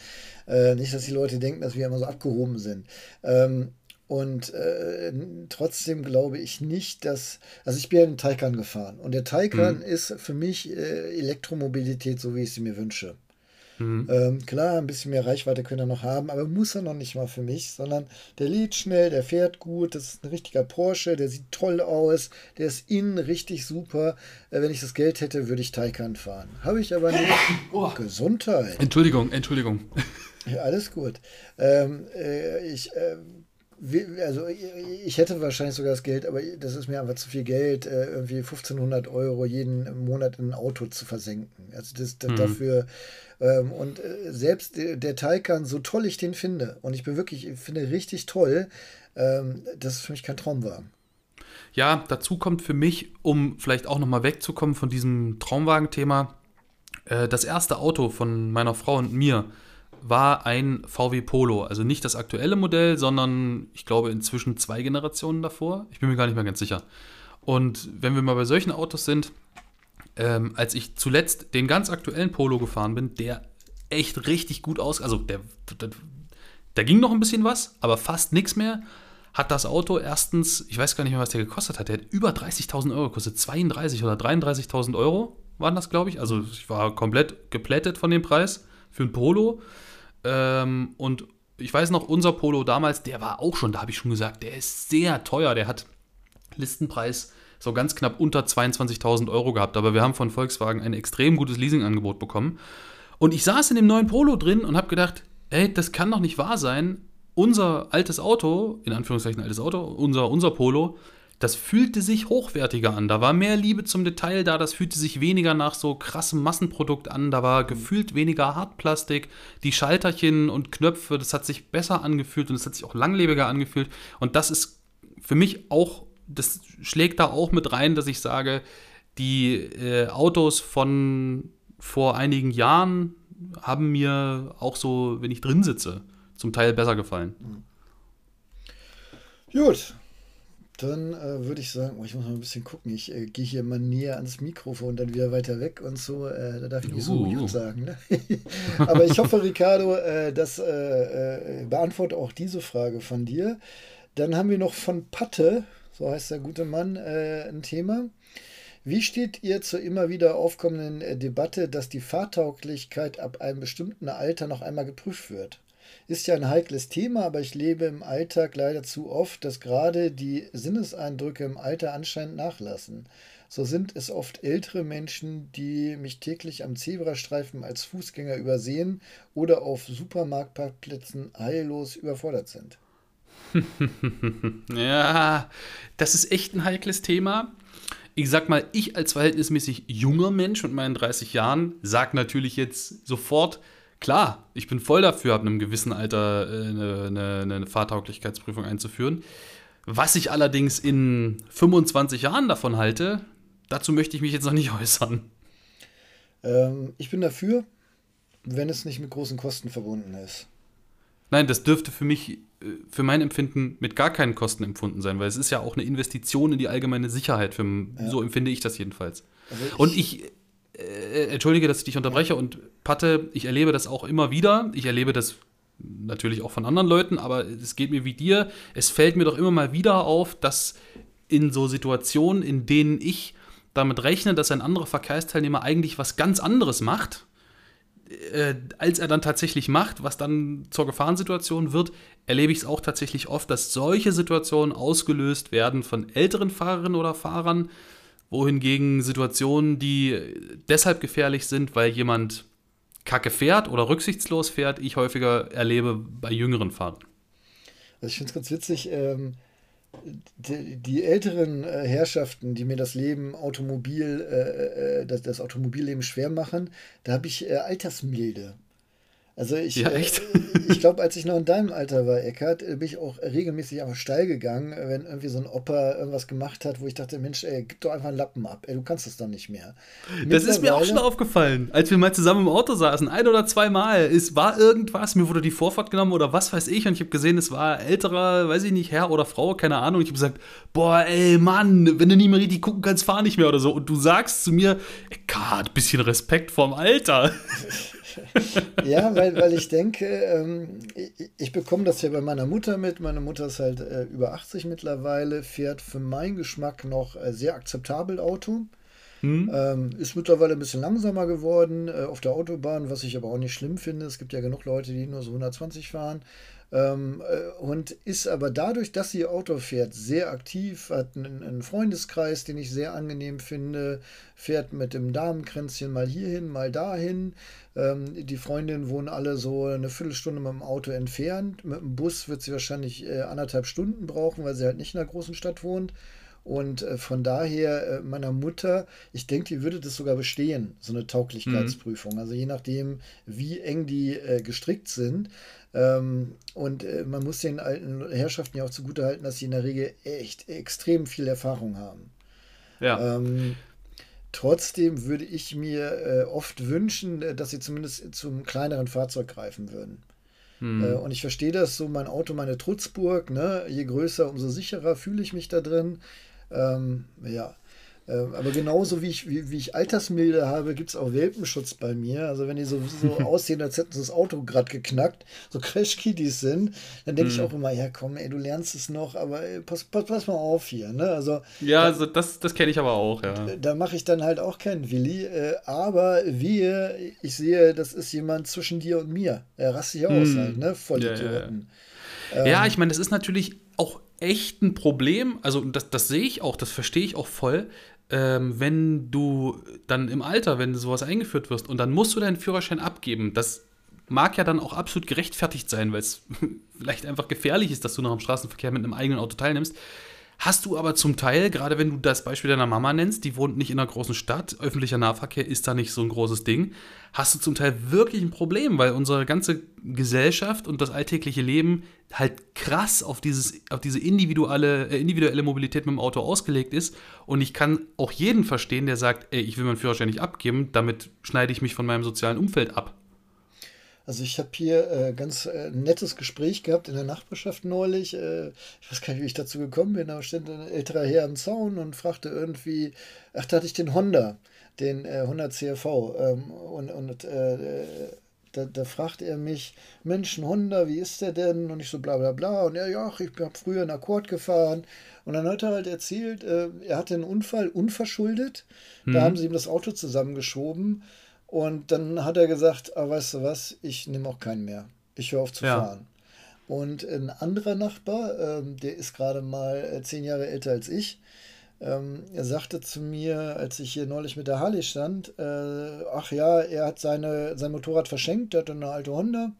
Äh, nicht, dass die Leute denken, dass wir immer so abgehoben sind. Ähm, und äh, trotzdem glaube ich nicht, dass. Also ich bin ja den Taycan gefahren. Und der Taycan Mhm. ist für mich äh, Elektromobilität, so wie ich sie mir wünsche. Mhm. Ähm, klar, ein bisschen mehr Reichweite können er noch haben, aber muss er noch nicht mal für mich, sondern der lädt schnell, der fährt gut, das ist ein richtiger Porsche, der sieht toll aus, der ist innen richtig super. Äh, wenn ich das Geld hätte, würde ich Taycan fahren. Habe ich aber nicht. Oh. Gesundheit. Entschuldigung, Entschuldigung. Ja, alles gut. Ähm, äh, ich, äh, also ich, ich hätte wahrscheinlich sogar das Geld, aber das ist mir einfach zu viel Geld, äh, irgendwie 1500 Euro jeden Monat in ein Auto zu versenken. Also das, das Mhm. dafür ähm, und äh, selbst der, der Taycan, so toll ich den finde, und ich bin wirklich, ich finde richtig toll, ähm, das ist für mich kein Traumwagen. Ja, dazu kommt für mich, um vielleicht auch nochmal wegzukommen von diesem Traumwagen-Thema, äh, das erste Auto von meiner Frau und mir war ein VW Polo. Also nicht das aktuelle Modell, sondern ich glaube inzwischen zwei Generationen davor. Ich bin mir gar nicht mehr ganz sicher. Und wenn wir mal bei solchen Autos sind, ähm, als ich zuletzt den ganz aktuellen Polo gefahren bin, der echt richtig gut aus, also der, der, da ging noch ein bisschen was, aber fast nichts mehr. Hat das Auto erstens, ich weiß gar nicht mehr, was der gekostet hat, der hat über 30.000 Euro gekostet, 32 oder 33.000 Euro waren das, glaube ich. Also ich war komplett geplättet von dem Preis für ein Polo. Ähm, und ich weiß noch, unser Polo damals, der war auch schon, da habe ich schon gesagt, der ist sehr teuer. Der hat Listenpreis so ganz knapp unter 22.000 Euro gehabt. Aber wir haben von Volkswagen ein extrem gutes Leasingangebot bekommen. Und ich saß in dem neuen Polo drin und habe gedacht, ey, das kann doch nicht wahr sein. Unser altes Auto, in Anführungszeichen altes Auto, unser, unser Polo, das fühlte sich hochwertiger an. Da war mehr Liebe zum Detail da, das fühlte sich weniger nach so krassem Massenprodukt an, da war gefühlt weniger Hartplastik, die Schalterchen und Knöpfe, das hat sich besser angefühlt und es hat sich auch langlebiger angefühlt. Und das ist für mich auch, das schlägt da auch mit rein, dass ich sage, die äh, Autos von vor einigen Jahren haben mir auch so, wenn ich drin sitze, zum Teil besser gefallen. Gut. Dann äh, würde ich sagen, oh, ich muss mal ein bisschen gucken. Ich äh, gehe hier mal näher ans Mikrofon, dann wieder weiter weg und so. Äh, da darf ich nicht so Uh. gut sagen. Ne? Aber ich hoffe, Ricardo, äh, das äh, äh, beantwortet auch diese Frage von dir. Dann haben wir noch von Patte, so heißt der gute Mann, ein Thema. Wie steht ihr zur immer wieder aufkommenden Debatte, dass die Fahrtauglichkeit ab einem bestimmten Alter noch einmal geprüft wird? Ist ja ein heikles Thema, aber ich lebe im Alltag leider zu oft, dass gerade die Sinneseindrücke im Alter anscheinend nachlassen. So sind es oft ältere Menschen, die mich täglich am Zebrastreifen als Fußgänger übersehen oder auf Supermarktparkplätzen heillos überfordert sind. Ja, das ist echt ein heikles Thema. Ich sag mal, ich als verhältnismäßig junger Mensch mit meinen 30 Jahren sag natürlich jetzt sofort, klar, ich bin voll dafür, ab einem gewissen Alter äh, eine, eine, eine Fahrtauglichkeitsprüfung einzuführen. Was ich allerdings in 25 Jahren davon halte, dazu möchte ich mich jetzt noch nicht äußern. Ähm, ich bin dafür, wenn es nicht mit großen Kosten verbunden ist. Nein, das dürfte für mich, äh, für mein Empfinden, mit gar keinen Kosten empfunden sein, weil es ist ja auch eine Investition in die allgemeine Sicherheit. Für, So empfinde ich das jedenfalls. Also Und ich, äh, entschuldige, dass ich dich unterbreche und Patte, ich erlebe das auch immer wieder. Ich erlebe das natürlich auch von anderen Leuten, aber es geht mir wie dir. Es fällt mir doch immer mal wieder auf, dass in so Situationen, in denen ich damit rechne, dass ein anderer Verkehrsteilnehmer eigentlich was ganz anderes macht, äh, als er dann tatsächlich macht, was dann zur Gefahrensituation wird, erlebe ich es auch tatsächlich oft, dass solche Situationen ausgelöst werden von älteren Fahrerinnen oder Fahrern, wohingegen Situationen, die deshalb gefährlich sind, weil jemand kacke fährt oder rücksichtslos fährt, ich häufiger erlebe bei jüngeren Fahrern. Also ich finde es ganz witzig, ähm, die, die, älteren äh, Herrschaften, die mir das Leben Automobil, äh, äh das, das Automobilleben schwer machen, da habe ich äh, Altersmilde. Also ich, ja, äh, ich glaube, als ich noch in deinem Alter war, Eckart, äh, bin ich auch regelmäßig einfach steil gegangen, äh, wenn irgendwie so ein Opa irgendwas gemacht hat, wo ich dachte, Mensch, ey, gib doch einfach einen Lappen ab, ey, du kannst das doch nicht mehr. Das ist mir auch schon aufgefallen, als wir mal zusammen im Auto saßen, ein oder zwei Mal. Es war irgendwas, mir wurde die Vorfahrt genommen oder was weiß ich und ich habe gesehen, es war älterer, weiß ich nicht, Herr oder Frau, keine Ahnung. Ich habe gesagt, boah, ey, Mann, wenn du nie mehr richtig gucken kannst, fahr nicht mehr oder so. Und du sagst zu mir, Eckart, bisschen Respekt vorm Alter. ja, weil, weil ich denke, ähm, ich, ich, bekomme das ja bei meiner Mutter mit. Meine Mutter ist halt äh, über 80 mittlerweile, fährt für meinen Geschmack noch äh, sehr akzeptabel Auto. Hm. Ähm, ist mittlerweile ein bisschen langsamer geworden äh, auf der Autobahn, was ich aber auch nicht schlimm finde. Es gibt ja genug Leute, die nur so 120 fahren. Ähm, äh, und ist aber dadurch, dass sie Auto fährt, sehr aktiv, hat einen, Freundeskreis, den ich sehr angenehm finde, fährt mit dem Damenkränzchen mal hierhin, mal dahin. Ähm, die Freundinnen wohnen alle so eine Viertelstunde mit dem Auto entfernt. Mit dem Bus wird sie wahrscheinlich äh, anderthalb Stunden brauchen, weil sie halt nicht in einer großen Stadt wohnt. Und äh, von daher, meiner Mutter, ich denke, die würde das sogar bestehen, so eine Tauglichkeitsprüfung. Mhm. Also je nachdem, wie eng die gestrickt sind. Ähm, und äh, man muss den alten Herrschaften ja auch zugutehalten, dass sie in der Regel echt extrem viel Erfahrung haben. Ja. Ähm, trotzdem würde ich mir äh, oft wünschen, äh, dass sie zumindest zum kleineren Fahrzeug greifen würden. Hm. Und ich verstehe das so, mein Auto, meine Trutzburg, ne? je größer, umso sicherer fühle ich mich da drin. Ähm, ja, ähm, aber genauso wie ich, wie, wie ich Altersmilde habe, gibt es auch Welpenschutz bei mir. Also wenn die so, so aussehen, als hätten sie das Auto gerade geknackt, so Crash-Kiddies sind, dann denke mm. ich mhm. auch immer, ja komm, ey, du lernst es noch, aber ey, pass, pass, pass mal auf hier. Ne? Also, ja, also das, das kenne ich aber auch, ja. Da, da mache ich dann halt auch keinen Willi. Äh, aber wir, ich sehe, das ist jemand zwischen dir und mir. Er rastet sich aus mm. halt, ne? Voll ja, ja, ja. Ähm, ja, ich meine, das ist natürlich auch echt ein Problem. Also das, das sehe ich auch, das verstehe ich auch voll ähm, wenn du dann im Alter, wenn sowas eingeführt wirst und dann musst du deinen Führerschein abgeben, das mag ja dann auch absolut gerechtfertigt sein, weil es vielleicht einfach gefährlich ist, dass du noch im Straßenverkehr mit einem eigenen Auto teilnimmst. Hast du aber zum Teil, gerade wenn du das Beispiel deiner Mama nennst, die wohnt nicht in einer großen Stadt, öffentlicher Nahverkehr ist da nicht so ein großes Ding, hast du zum Teil wirklich ein Problem, weil unsere ganze Gesellschaft und das alltägliche Leben halt krass auf, dieses, auf diese individuelle, äh, individuelle Mobilität mit dem Auto ausgelegt ist. Und ich kann auch jeden verstehen, der sagt, ey, ich will meinen Führerschein nicht abgeben, damit schneide ich mich von meinem sozialen Umfeld ab. Also ich habe hier äh, ganz äh, nettes Gespräch gehabt in der Nachbarschaft neulich. Äh, ich weiß gar nicht, wie ich dazu gekommen bin, aber stand ein älterer Herr am Zaun und fragte irgendwie, ach, da hatte ich den Honda, den äh, 100 CRV. Ähm, und und äh, da, da fragte er mich, Mensch, ein Honda, wie ist der denn? Und ich so bla bla bla. Und er, ja, ich habe früher einen Akkord gefahren. Und dann hat er halt erzählt, äh, er hatte einen Unfall unverschuldet. Mhm. Da haben sie ihm das Auto zusammengeschoben. Und dann hat er gesagt, ah, weißt du was, ich nehme auch keinen mehr. Ich höre auf zu ja. fahren. Und ein anderer Nachbar, ähm, der ist gerade mal äh, zehn Jahre älter als ich, ähm, er sagte zu mir, als ich hier neulich mit der Harley stand, äh, ach ja, er hat seine, sein Motorrad verschenkt, er hat eine alte Honda,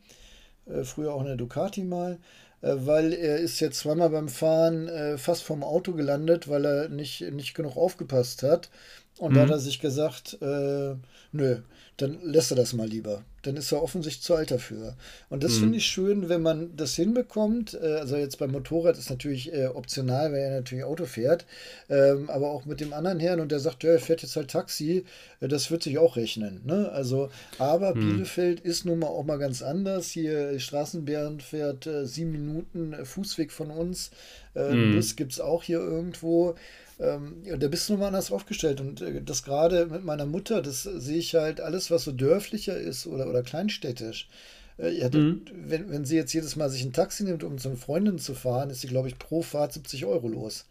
äh, früher auch eine Ducati mal, äh, weil er ist jetzt zweimal beim Fahren äh, fast vom Auto gelandet, weil er nicht, nicht genug aufgepasst hat. Und mhm. da hat er sich gesagt, äh, nö, dann lässt er das mal lieber. Dann ist er offensichtlich zu alt dafür. Und das mhm. finde ich schön, wenn man das hinbekommt. Äh, also jetzt beim Motorrad ist natürlich äh, optional, weil er natürlich Auto fährt. Ähm, aber auch mit dem anderen Herrn und der sagt, ja, er fährt jetzt halt Taxi, äh, das wird sich auch rechnen. Ne? Also, aber mhm. Bielefeld ist nun mal auch mal ganz anders. Hier Straßenbären fährt äh, sieben Minuten Fußweg von uns. Äh, mhm. Bus gibt es auch hier irgendwo ähm, da bist du nochmal anders aufgestellt. Und äh, das gerade mit meiner Mutter, das sehe ich halt alles, was so dörflicher ist oder, oder kleinstädtisch. Äh, ja, mhm. wenn, wenn sie jetzt jedes Mal sich ein Taxi nimmt, um zu einer Freundin zu fahren, ist sie, glaube ich, pro Fahrt 70 Euro los.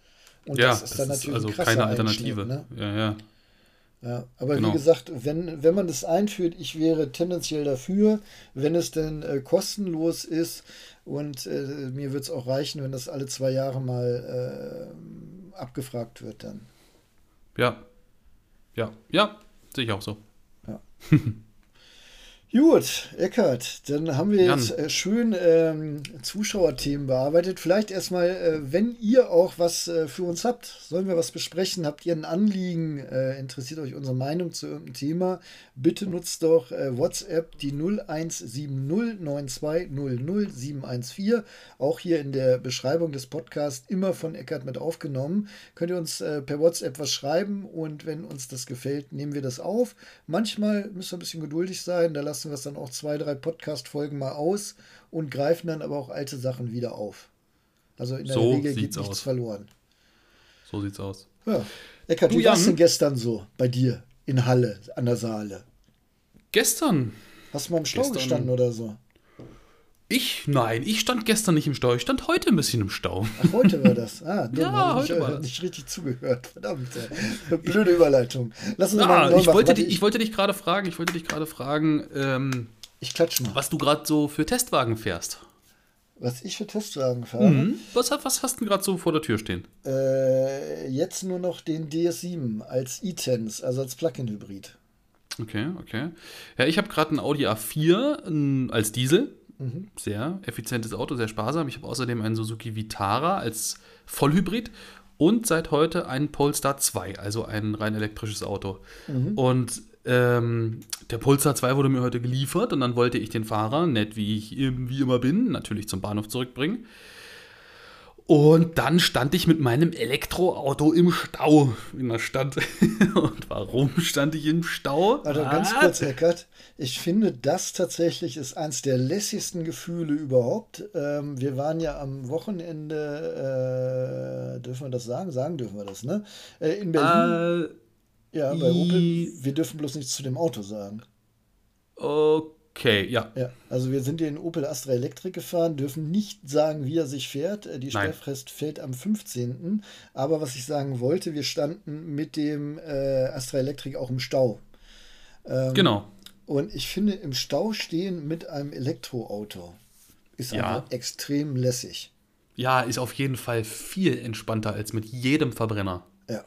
Und ja, das ist dann natürlich ist also keine Alternative. Ne? Ja, ja. Ja, aber genau. wie gesagt, wenn, wenn man das einführt, ich wäre tendenziell dafür, wenn es denn äh, kostenlos ist und äh, mir wird es auch reichen, wenn das alle zwei Jahre mal äh, abgefragt wird dann. Ja. Ja. Ja, sehe ich auch so. Ja. Gut, Eckart, dann haben wir jetzt äh, schön ähm, Zuschauerthemen bearbeitet. Vielleicht erstmal, äh, wenn ihr auch was äh, für uns habt, sollen wir was besprechen, habt ihr ein Anliegen, äh, interessiert euch unsere Meinung zu irgendeinem Thema, bitte nutzt doch äh, WhatsApp die 017092000714. Auch hier in der Beschreibung des Podcasts immer von Eckart mit aufgenommen. Könnt ihr uns äh, per WhatsApp was schreiben und wenn uns das gefällt, nehmen wir das auf. Manchmal müsst ihr ein bisschen geduldig sein, da lassen wir es dann auch zwei, drei Podcast-Folgen mal aus und greifen dann aber auch alte Sachen wieder auf. Also in der So Regel geht nichts aus. verloren. So sieht's aus. Ja. Eckart, Du, wie war es denn gestern so bei dir in Halle, an der Saale? Gestern. Hast du mal im Stau Gestern- gestanden oder so? Ich? Nein, ich stand gestern nicht im Stau. Ich stand heute ein bisschen im Stau. Ach, heute war das. Ah, dumm, Ja, ich heute nicht, war äh, das. nicht richtig zugehört. Verdammt. Blöde Überleitung. Lass uns mal Ah, neu ich wollte, dich, ich wollte dich gerade fragen, ich wollte dich gerade fragen, ähm, ich klatsch mal. was du gerade so für Testwagen fährst. Was ich für Testwagen fahre. Mhm. Was, was hast du denn gerade so vor der Tür stehen? Äh, jetzt nur noch den DS7 als E-Tense, also als Plug-in-Hybrid. Okay, okay. Ja, ich habe gerade einen Audi A4 n- als Diesel. Sehr effizientes Auto, sehr sparsam. Ich habe außerdem einen Suzuki Vitara als Vollhybrid und seit heute einen Polestar 2, also ein rein elektrisches Auto. Und ähm, der Polestar 2 wurde mir heute geliefert und dann wollte ich den Fahrer, nett wie ich wie immer bin, natürlich zum Bahnhof zurückbringen. Und dann stand ich mit meinem Elektroauto im Stau in der Stadt. Und warum stand ich im Stau? Also ganz kurz, Eckert. Ich finde, das tatsächlich ist eins der lässigsten Gefühle überhaupt. Ähm, wir waren ja am Wochenende, äh, dürfen wir das sagen? Sagen dürfen wir das, ne? Äh, in Berlin. Äh, ja, bei Opel. Wir dürfen bloß nichts zu dem Auto sagen. okay, ja. Ja, also wir sind in Opel Astra Electric gefahren, dürfen nicht sagen, wie er sich fährt. Äh, Die. Steffrest fällt am 15. Aber was ich sagen wollte, wir standen mit dem äh, Astra Electric auch im Stau. Ähm, Genau. Und ich finde, im Stau stehen mit einem Elektroauto ist Ja. einfach extrem lässig. Ja, ist auf jeden Fall viel entspannter als mit jedem Verbrenner. Ja.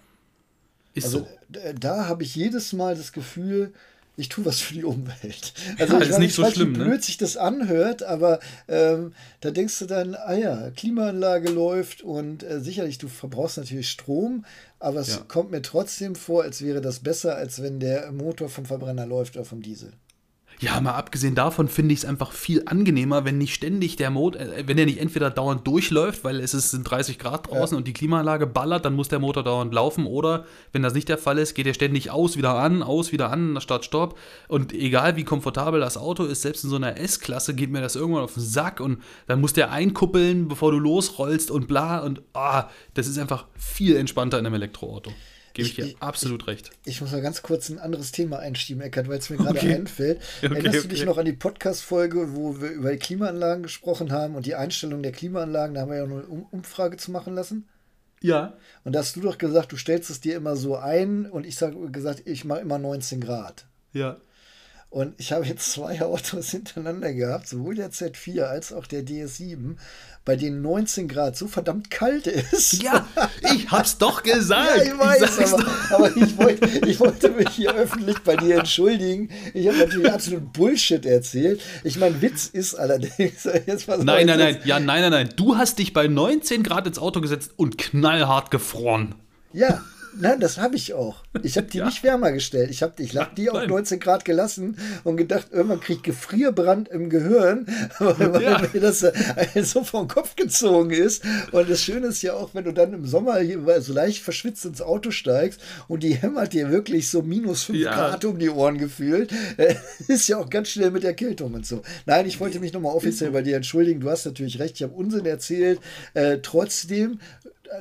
Ist Also so. da habe ich jedes Mal das Gefühl, ich tue was für die Umwelt. Also Ja, ich ist weiß nicht ich so weiß, schlimm, wie ne? blöd sich das anhört, aber ähm, da denkst du dann, ah ja, Klimaanlage läuft und äh, sicherlich, du verbrauchst natürlich Strom, aber es Ja. kommt mir trotzdem vor, als wäre das besser, als wenn der Motor vom Verbrenner läuft oder vom Diesel. Ja, mal abgesehen davon finde ich es einfach viel angenehmer, wenn nicht ständig der Motor, äh, wenn der nicht entweder dauernd durchläuft, weil es ist, sind 30 Grad draußen und die Klimaanlage ballert, dann muss der Motor dauernd laufen. Oder wenn das nicht der Fall ist, geht er ständig aus, wieder an, aus, wieder an, Start, Stopp. Und egal wie komfortabel das Auto ist, selbst in so einer S-Klasse geht mir das irgendwann auf den Sack und dann muss der einkuppeln, bevor du losrollst und bla. Und ah, das ist einfach viel entspannter in einem Elektroauto. Gebe ich, Ich- dir ich- absolut recht. Ich muss mal ganz kurz ein anderes Thema einschieben, Eckert, weil es mir gerade Okay. einfällt. Okay, Erinnerst du dich okay. noch an die Podcast-Folge, wo wir über die Klimaanlagen gesprochen haben und die Einstellung der Klimaanlagen? Da haben wir ja noch eine um Umfrage zu machen lassen. Ja. Und da hast du doch gesagt, du stellst es dir immer so ein und ich habe gesagt, ich mache immer 19 Grad. Ja. Und ich habe jetzt zwei Autos hintereinander gehabt, sowohl der Z4 als auch der DS7, bei denen 19 Grad so verdammt kalt ist. Ja, ich hab's doch gesagt. Ja, ich weiß, sag's aber, aber ich, wollte, ich wollte mich hier öffentlich bei dir entschuldigen. Ich habe natürlich absolut Bullshit erzählt. Ich meine, Witz ist allerdings. Jetzt auf, Nein, nein, nein, ja, nein, nein, nein. Du hast dich bei 19 Grad ins Auto gesetzt und knallhart gefroren. Ja, nein, das habe ich auch. Ich habe die Ja. nicht wärmer gestellt. Ich habe ich hab die auf Nein. 19 Grad gelassen und gedacht, irgendwann kriege ich Gefrierbrand im Gehirn, weil Ja. mir das äh, so vom Kopf gezogen ist. Und das Schöne ist ja auch, wenn du dann im Sommer hier so leicht verschwitzt ins Auto steigst und die hämmert dir wirklich so minus 5 Ja. Grad um die Ohren gefühlt, äh, ist ja auch ganz schnell mit Erkältung und so. Nein, ich wollte mich nochmal offiziell bei dir entschuldigen. Du hast natürlich recht, ich habe Unsinn erzählt. Äh, trotzdem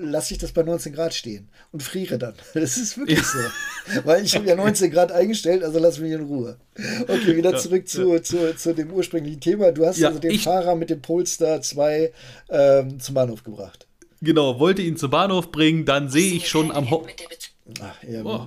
lasse ich das bei 19 Grad stehen und friere dann. Das ist wirklich so. Weil ich habe ja 19 Grad eingestellt, also lass mich in Ruhe. Okay, wieder zurück zu, zu, zu dem ursprünglichen Thema. Du hast Ja, also den ich- Fahrer mit dem Polestar 2 ähm, zum Bahnhof gebracht. Genau, wollte ihn zum Bahnhof bringen, dann sehe ich schon am Ho Ach, ja, Oh.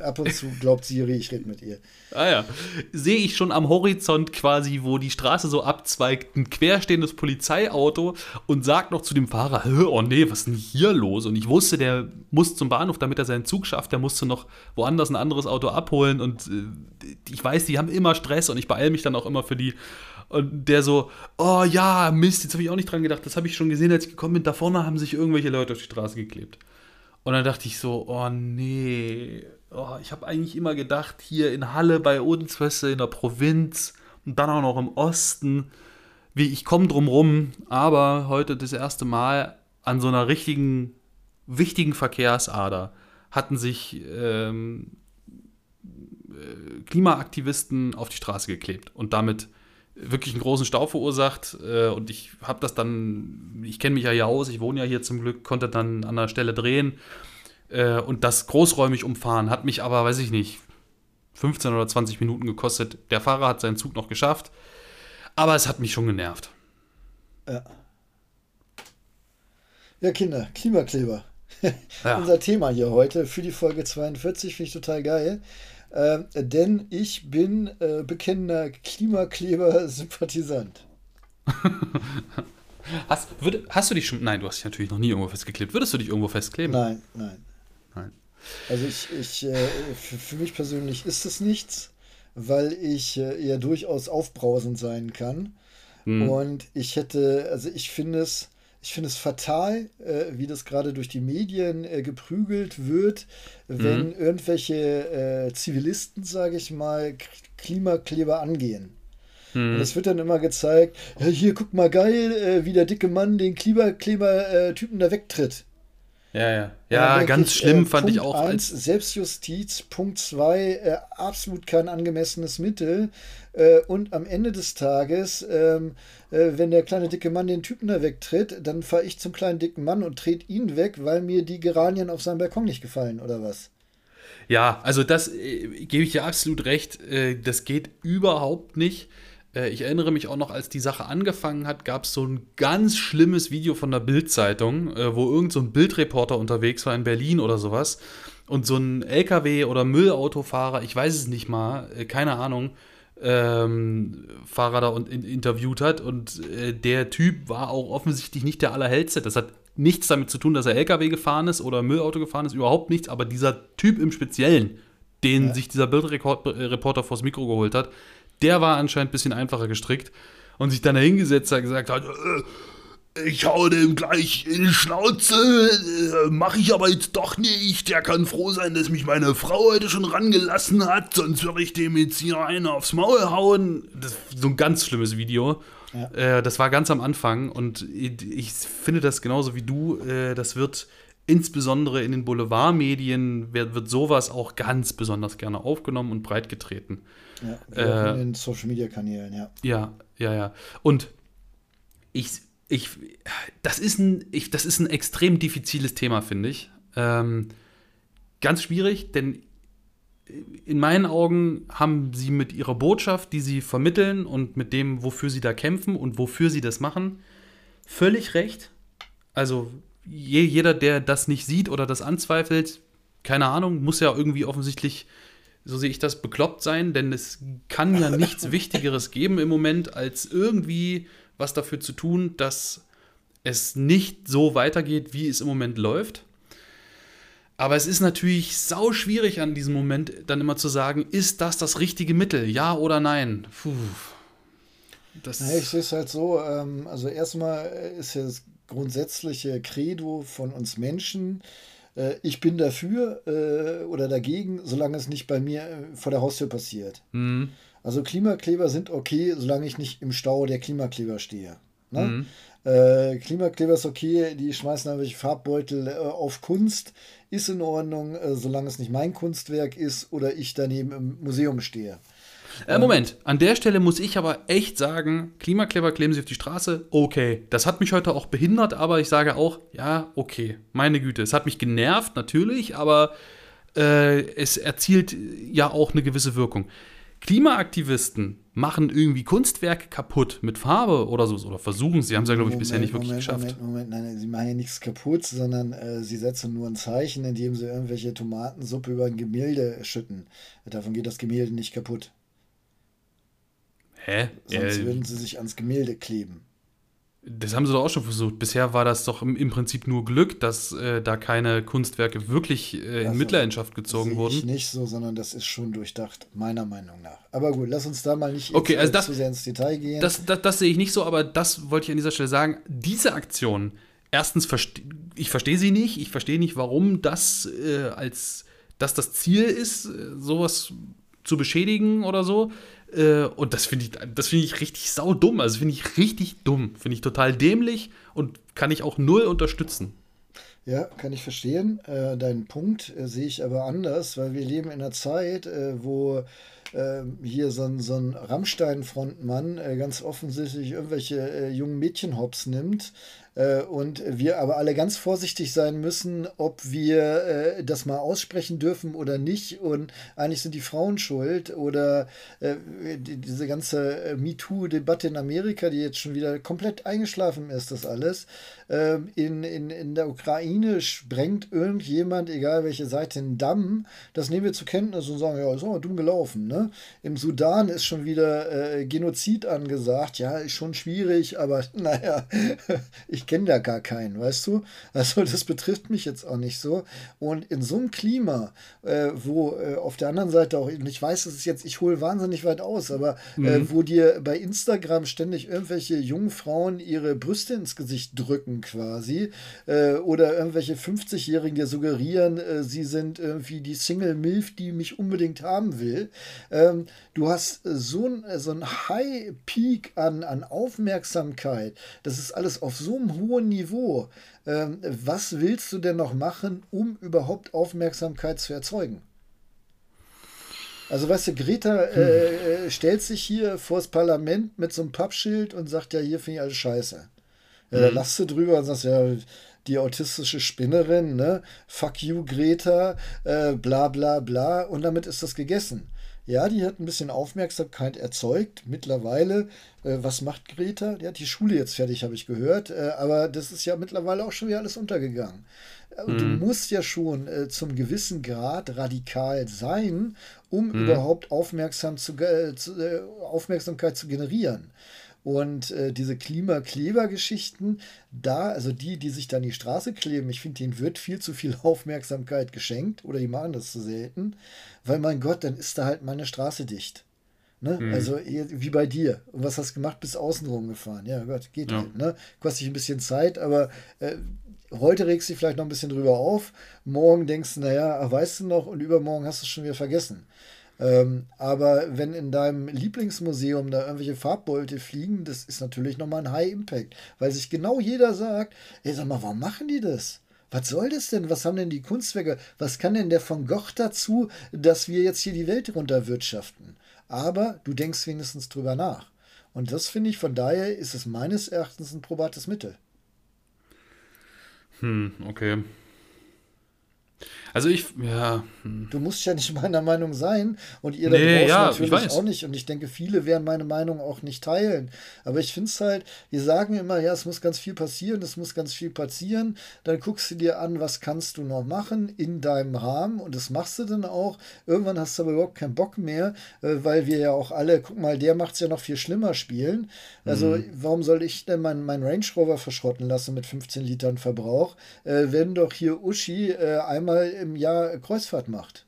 Ab und zu glaubt Siri, ich rede mit ihr. Ah ja. Sehe ich schon am Horizont quasi, wo die Straße so abzweigt, ein querstehendes Polizeiauto und sagt noch zu dem Fahrer, oh nee, was ist denn hier los? Und ich wusste, der muss zum Bahnhof, damit er seinen Zug schafft, der musste noch woanders ein anderes Auto abholen und äh, ich weiß, die haben immer Stress und ich beeile mich dann auch immer für die. Und der so, oh ja, Mist, jetzt habe ich auch nicht dran gedacht, das habe ich schon gesehen, als ich gekommen bin. Da vorne haben sich irgendwelche Leute auf die Straße geklebt. Und dann dachte ich so, oh nee, oh, ich habe eigentlich immer gedacht, hier in Halle bei du, in der Provinz und dann auch noch im Osten, wie ich komme drum rum, aber heute das erste Mal an so einer richtigen, wichtigen Verkehrsader hatten sich ähm, äh, Klimaaktivisten auf die Straße geklebt und damit wirklich einen großen Stau verursacht. Äh, und ich habe das dann, ich kenne mich ja hier aus, ich wohne ja hier zum Glück, konnte dann an der Stelle drehen. Äh, und das großräumig umfahren hat mich aber, weiß ich nicht, 15 oder 20 Minuten gekostet. Der Fahrer hat seinen Zug noch geschafft, aber es hat mich schon genervt. Ja. Ja, Kinder, Klimakleber. Ja. Unser Thema hier heute für die Folge 42 finde ich total geil. Äh, denn ich bin äh, bekennender Klimakleber-Sympathisant. hast, würd, hast du dich schon. Nein, du hast dich natürlich noch nie irgendwo festgeklebt. Würdest du dich irgendwo festkleben? Nein, nein. Nein. Also ich, ich äh, für, für, mich persönlich ist es nichts, weil ich äh, eher durchaus aufbrausend sein kann. Hm. Und ich hätte, also ich finde es ich finde es fatal, äh, wie das gerade durch die Medien äh, geprügelt wird, wenn mhm. irgendwelche äh, Zivilisten, sage ich mal, Klimakleber angehen. Mhm. Und es wird dann immer gezeigt, hier guck mal geil, äh, wie der dicke Mann den Klimakleber-Typen da wegtritt. Ja, ja. Ja, ganz ich, schlimm äh, fand Punkt ich auch. Eins, Selbstjustiz, Punkt 2, äh, absolut kein angemessenes Mittel. Äh, und am Ende des Tages, ähm, äh, wenn der kleine dicke Mann den Typen da wegtritt, dann fahre ich zum kleinen dicken Mann und trete ihn weg, weil mir die Geranien auf seinem Balkon nicht gefallen, oder was? Ja, also das äh, gebe ich dir absolut recht. Äh, das geht überhaupt nicht. Äh, ich erinnere mich auch noch, als die Sache angefangen hat, gab es so ein ganz schlimmes Video von der Bild-Zeitung, äh, wo irgend so ein Bildreporter unterwegs war in Berlin oder sowas. Und so ein LKW- oder Müllautofahrer, ich weiß es nicht mal, äh, keine Ahnung, ähm, Fahrer da und in, interviewt hat. Und äh, der Typ war auch offensichtlich nicht der allerhellste. Das hat nichts damit zu tun, dass er LKW gefahren ist oder Müllauto gefahren ist, überhaupt nichts. Aber dieser Typ im Speziellen, den ja. sich dieser Bildreporter vors Mikro geholt hat, der war anscheinend ein bisschen einfacher gestrickt und sich dann dahingesetzt hat, gesagt hat, äh, ich hau dem gleich in die Schnauze, äh, mach ich aber jetzt doch nicht. Der kann froh sein, dass mich meine Frau heute schon rangelassen hat, sonst würde ich dem jetzt hier einen aufs Maul hauen. Das ist so ein ganz schlimmes Video. Ja. Äh, das war ganz am Anfang und ich, finde das genauso wie du. Das wird insbesondere in den Boulevardmedien wird, wird sowas auch ganz besonders gerne aufgenommen und breitgetreten. Ja, äh, in den Social Media Kanälen, ja. Ja, ja, ja. Und ich, ich, das ist ein, ich, das ist ein extrem diffiziles Thema, finde ich. Ähm, ganz schwierig, denn in meinen Augen haben sie mit ihrer Botschaft, die sie vermitteln und mit dem, wofür sie da kämpfen und wofür sie das machen, völlig recht. Also jeder, der das nicht sieht oder das anzweifelt, keine Ahnung, muss ja irgendwie offensichtlich so sehe ich das, bekloppt sein, denn es kann ja nichts Wichtigeres geben im Moment, als irgendwie was dafür zu tun, dass es nicht so weitergeht, wie es im Moment läuft. Aber es ist natürlich sau schwierig an diesem Moment dann immer zu sagen, ist das das richtige Mittel, ja oder nein? Puh. Das naja, ich sehe es halt so, ähm, also erstmal ist ja das grundsätzliche Credo von uns Menschen, äh, ich bin dafür äh, oder dagegen, solange es nicht bei mir äh, vor der Haustür passiert. Mhm. Also Klimakleber sind okay, solange ich nicht im Stau der Klimakleber stehe. Ne? Mhm. Äh, Klimakleber ist okay, die schmeißen irgendwelche Farbbeutel äh, auf Kunst, ist in Ordnung, äh, solange es nicht mein Kunstwerk ist oder ich daneben im Museum stehe. Äh, Moment, an der Stelle muss ich aber echt sagen, Klimakleber kleben sie auf die Straße, okay. Das hat mich heute auch behindert, aber ich sage auch, ja, okay. Meine Güte, es hat mich genervt, natürlich, aber äh, es erzielt ja auch eine gewisse Wirkung. Klimaaktivisten, machen irgendwie Kunstwerke kaputt mit Farbe oder so. Oder versuchen sie, haben es ja, glaube ich, bisher nicht wirklich Moment, geschafft. Moment, Moment, nein, sie machen ja nichts kaputt, sondern äh, sie setzen nur ein Zeichen, indem sie irgendwelche Tomatensuppe über ein Gemälde schütten. Davon geht das Gemälde nicht kaputt. Hä? Sonst Äh, würden sie sich ans Gemälde kleben. Das haben sie doch auch schon versucht. Bisher war das doch im, im Prinzip nur Glück, dass äh, da keine Kunstwerke wirklich äh, in Also, Mitleidenschaft gezogen Sehe wurden. ich nicht so, sondern das ist schon durchdacht, meiner Meinung nach. Aber gut, lass uns da mal nicht Okay, also äh, das- zu sehr ins Detail gehen. Das, das, das sehe ich nicht so, aber das wollte ich an dieser Stelle sagen. Diese Aktion, erstens, verste ich verstehe sie nicht. Ich verstehe nicht, warum das äh, als dass das Ziel ist, äh, sowas zu beschädigen oder so. Äh, und das finde ich, das finde ich richtig saudumm. Also finde ich richtig dumm. Finde ich total dämlich und kann ich auch null unterstützen. Ja, kann ich verstehen. Äh, deinen Punkt äh, sehe ich aber anders, weil wir leben in einer Zeit, äh, wo äh, hier so ein, so ein Rammstein-Frontmann äh, ganz offensichtlich irgendwelche äh, jungen Mädchen hops nimmt. Äh, und wir aber alle ganz vorsichtig sein müssen, ob wir äh, das mal aussprechen dürfen oder nicht. Und eigentlich sind die Frauen schuld. Oder äh, die, diese ganze äh, MeToo-Debatte in Amerika, die jetzt schon wieder komplett eingeschlafen ist, das alles. Ähm, in, in, in der Ukraine sprengt irgendjemand, egal welche Seite, einen Damm. Das nehmen wir zur Kenntnis und sagen, ja, ist aber dumm gelaufen. Ne? Im Sudan ist schon wieder äh, Genozid angesagt. Ja, ist schon schwierig, aber naja, ich kenne da gar keinen, weißt du? Also das betrifft mich jetzt auch nicht so. Und in so einem Klima, äh, wo äh, auf der anderen Seite auch, und ich weiß, es ist jetzt, ich hole wahnsinnig weit aus, aber äh, wo dir bei Instagram ständig irgendwelche jungen Frauen ihre Brüste ins Gesicht drücken quasi äh, oder irgendwelche 50-Jährigen dir suggerieren, äh, sie sind irgendwie die Single Milf, die mich unbedingt haben will. Ähm, du hast äh, so ein, so ein High Peak an, an Aufmerksamkeit. Das ist alles auf so einem hohen Niveau. Ähm, was willst du denn noch machen, um überhaupt Aufmerksamkeit zu erzeugen? Also, weißt du, Greta äh, äh, stellt sich hier vors Parlament mit so einem Pappschild und sagt, ja, hier finde ich alles scheiße. Ja, da lachst du drüber und sagst, ja, die autistische Spinnerin, ne? Fuck you, Greta, äh, bla bla bla. Und damit ist das gegessen. Ja, die hat ein bisschen Aufmerksamkeit erzeugt. Mittlerweile, äh, was macht Greta? Die hat die Schule jetzt fertig, habe ich gehört. Äh, aber das ist ja mittlerweile auch schon wieder alles untergegangen. Äh, Du musst ja schon äh, zum gewissen Grad radikal sein, um überhaupt aufmerksam zu, äh, zu, äh, Aufmerksamkeit zu generieren. Und äh, diese Klimakleber-Geschichten, da, also die, die sich da an die Straße kleben, ich finde, denen wird viel zu viel Aufmerksamkeit geschenkt oder die machen das zu selten, weil mein Gott, dann ist da halt meine Straße dicht. Ne? Also eh- wie bei dir. Und was hast du gemacht? Bis außenrum gefahren. Ja Gott, geht Ja. halt. Ne? Kostet dich ein bisschen Zeit, aber äh, heute regst du dich vielleicht noch ein bisschen drüber auf. Morgen denkst du, naja, weißt du noch, und übermorgen hast du es schon wieder vergessen. Ähm, aber wenn in deinem Lieblingsmuseum da irgendwelche Farbbeute fliegen, das ist natürlich nochmal ein High Impact, weil sich genau jeder sagt, ey, sag mal, warum machen die das? Was soll das denn? Was haben denn die Kunstwerke? Was kann denn der Van Gogh dazu, dass wir jetzt hier die Welt runterwirtschaften? Aber du denkst wenigstens drüber nach. Und das finde ich, von daher ist es meines Erachtens ein probates Mittel. Hm, okay. Also ich, ja, hm. Du musst ja nicht meiner Meinung sein und ihr da Nee, draußen ja, ich natürlich auch nicht. Und ich denke, viele werden meine Meinung auch nicht teilen. Aber ich finde es halt, wir sagen immer, ja, es muss ganz viel passieren, es muss ganz viel passieren. Dann guckst du dir an, was kannst du noch machen in deinem Rahmen und das machst du dann auch. Irgendwann hast du aber überhaupt keinen Bock mehr, äh, weil wir ja auch alle, guck mal, der macht es ja noch viel schlimmer spielen. Also Mhm. warum soll ich denn meinen mein Range Rover verschrotten lassen mit 15 Litern Verbrauch, äh, wenn doch hier Uschi äh, einmal im Jahr Kreuzfahrt macht?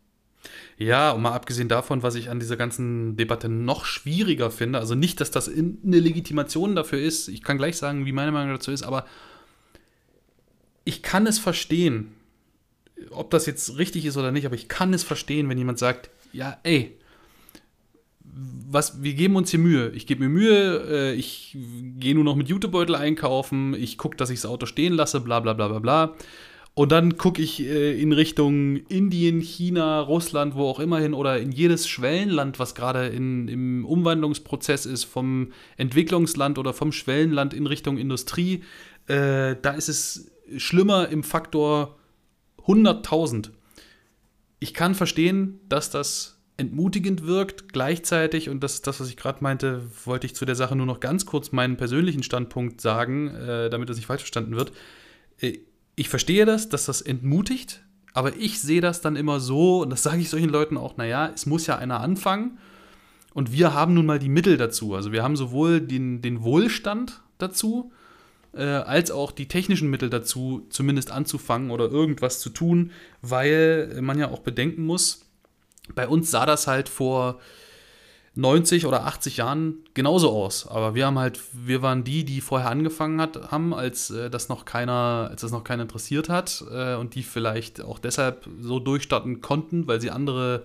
Ja, und mal abgesehen davon, was ich an dieser ganzen Debatte noch schwieriger finde, also nicht, dass das in- eine Legitimation dafür ist, ich kann gleich sagen, wie meine Meinung dazu ist, aber ich kann es verstehen, ob das jetzt richtig ist oder nicht, aber ich kann es verstehen, wenn jemand sagt, ja, ey, was, wir geben uns hier Mühe. Ich gebe mir Mühe, äh, ich gehe nur noch mit Jutebeutel einkaufen, ich gucke, dass ich das Auto stehen lasse, bla bla bla bla bla. Und dann gucke ich äh, in Richtung Indien, China, Russland, wo auch immer hin, oder in jedes Schwellenland, was gerade im Umwandlungsprozess ist, vom Entwicklungsland oder vom Schwellenland in Richtung Industrie. Äh, da ist es schlimmer im Faktor 100.000. Ich kann verstehen, dass das entmutigend wirkt. Gleichzeitig, und das ist das, was ich gerade meinte, wollte ich zu der Sache nur noch ganz kurz meinen persönlichen Standpunkt sagen, äh, damit das nicht falsch verstanden wird. Ich verstehe das, dass das entmutigt, aber ich sehe das dann immer so, und das sage ich solchen Leuten auch, naja, es muss ja einer anfangen. Und wir haben nun mal die Mittel dazu. Also wir haben sowohl den, den Wohlstand dazu, äh, als auch die technischen Mittel dazu, zumindest anzufangen oder irgendwas zu tun, weil man ja auch bedenken muss, bei uns sah das halt vor 90 oder 80 Jahren genauso aus. Aber wir haben halt, wir waren die, die vorher angefangen hat, haben, als äh, das noch keiner, als das noch keiner interessiert hat äh, und die vielleicht auch deshalb so durchstarten konnten, weil sie andere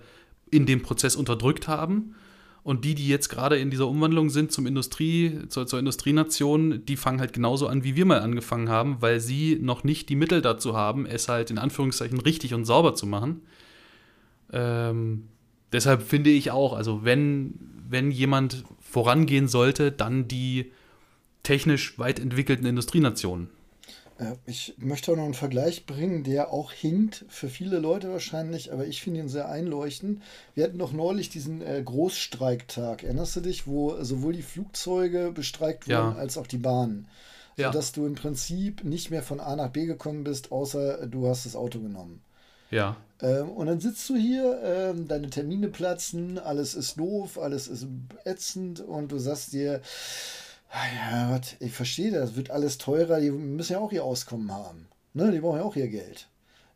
in dem Prozess unterdrückt haben. Und die, die jetzt gerade in dieser Umwandlung sind zum Industrie, zur, zur Industrienation, die fangen halt genauso an, wie wir mal angefangen haben, weil sie noch nicht die Mittel dazu haben, es halt in Anführungszeichen richtig und sauber zu machen. Ähm, deshalb finde ich auch, also wenn, wenn jemand vorangehen sollte, dann die technisch weit entwickelten Industrienationen. Äh, ich möchte auch noch einen Vergleich bringen, der auch hinkt, für viele Leute wahrscheinlich, aber ich finde ihn sehr einleuchtend. Wir hatten doch neulich diesen äh, Großstreiktag, erinnerst du dich, wo sowohl die Flugzeuge bestreikt wurden ja. als auch die Bahnen. Sodass ja. du im Prinzip nicht mehr von A nach B gekommen bist, außer du hast das Auto genommen. Ja. Ähm, und dann sitzt du hier, ähm, deine Termine platzen, alles ist doof, alles ist ätzend und du sagst dir, ah ja, Gott, ich verstehe das, wird alles teurer, die müssen ja auch ihr Auskommen haben. Ne? Die brauchen ja auch ihr Geld.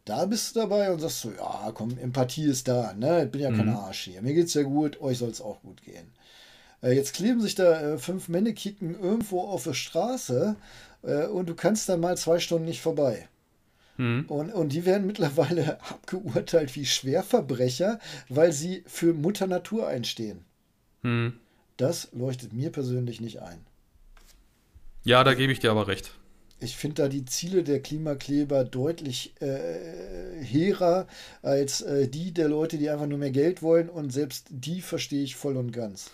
Da bist du dabei und sagst so, ja, komm, Empathie ist da, ne? Ich bin ja mhm. kein Arsch hier. Mir geht's ja gut, euch soll es auch gut gehen. Äh, jetzt kleben sich da äh, fünf Männekicken irgendwo auf der Straße äh, und du kannst da mal zwei Stunden nicht vorbei. Mhm. Und, und die werden mittlerweile abgeurteilt wie Schwerverbrecher, weil sie für Mutter Natur einstehen. Mhm. Das leuchtet mir persönlich nicht ein. Ja, da gebe ich dir aber recht. Ich finde da die Ziele der Klimakleber deutlich äh, hehrer als äh, die der Leute, die einfach nur mehr Geld wollen. Und selbst die verstehe ich voll und ganz.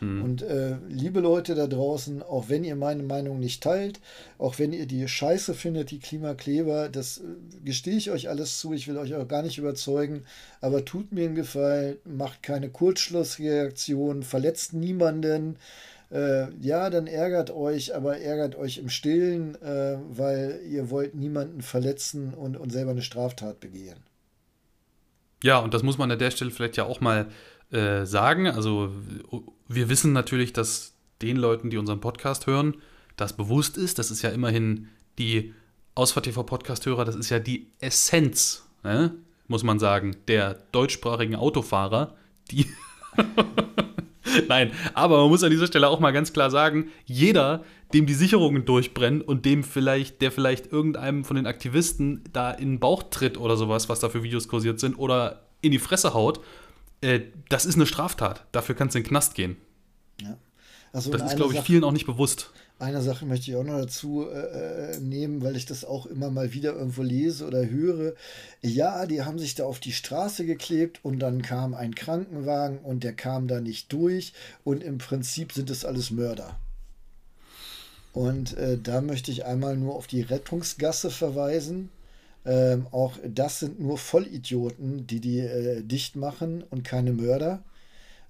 Mhm. Und äh, liebe Leute da draußen, auch wenn ihr meine Meinung nicht teilt, auch wenn ihr die Scheiße findet, die Klimakleber, das äh, gestehe ich euch alles zu, ich will euch auch gar nicht überzeugen, aber tut mir einen Gefallen, macht keine Kurzschlussreaktion, verletzt niemanden. Äh, ja, dann ärgert euch, aber ärgert euch im Stillen, äh, weil ihr wollt niemanden verletzen und, und selber eine Straftat begehen. Ja, und das muss man an der Stelle vielleicht ja auch mal äh, sagen. Also wir wissen natürlich, dass den Leuten, die unseren Podcast hören, das bewusst ist. Das ist ja immerhin die Ausfahrt TV Podcast-Hörer, das ist ja die Essenz, ne? muss man sagen, der deutschsprachigen Autofahrer, die. Nein, aber man muss an dieser Stelle auch mal ganz klar sagen, jeder, dem die Sicherungen durchbrennen und dem vielleicht, der vielleicht irgendeinem von den Aktivisten da in den Bauch tritt oder sowas, was da für Videos kursiert sind, oder in die Fresse haut, äh, das ist eine Straftat. Dafür kannst du in den Knast gehen. Ja. Also das ist, glaube ich, Sache, vielen auch nicht bewusst. Eine Sache möchte ich auch noch dazu äh, äh, nehmen, weil ich das auch immer mal wieder irgendwo lese oder höre. Ja, die haben sich da auf die Straße geklebt und dann kam ein Krankenwagen und der kam da nicht durch und im Prinzip sind es alles Mörder. Und äh, da möchte ich einmal nur auf die Rettungsgasse verweisen. Ähm, auch das sind nur Vollidioten, die die äh, dicht machen und keine Mörder.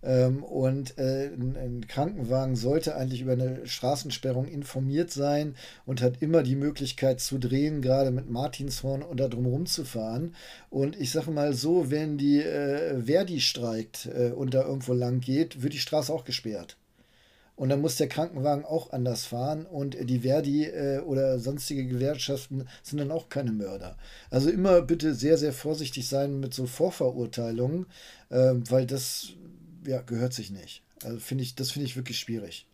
Ähm, und äh, ein, ein, Krankenwagen sollte eigentlich über eine Straßensperrung informiert sein und hat immer die Möglichkeit zu drehen, gerade mit Martinshorn und da drumherum zu fahren. Und ich sage mal so, wenn die äh, Verdi streikt äh, und da irgendwo lang geht, wird die Straße auch gesperrt. Und dann muss der Krankenwagen auch anders fahren und die Verdi äh, oder sonstige Gewerkschaften sind dann auch keine Mörder. Also immer bitte sehr, sehr vorsichtig sein mit so Vorverurteilungen, äh, weil das ja, gehört sich nicht. Also finde ich, das finde ich wirklich schwierig.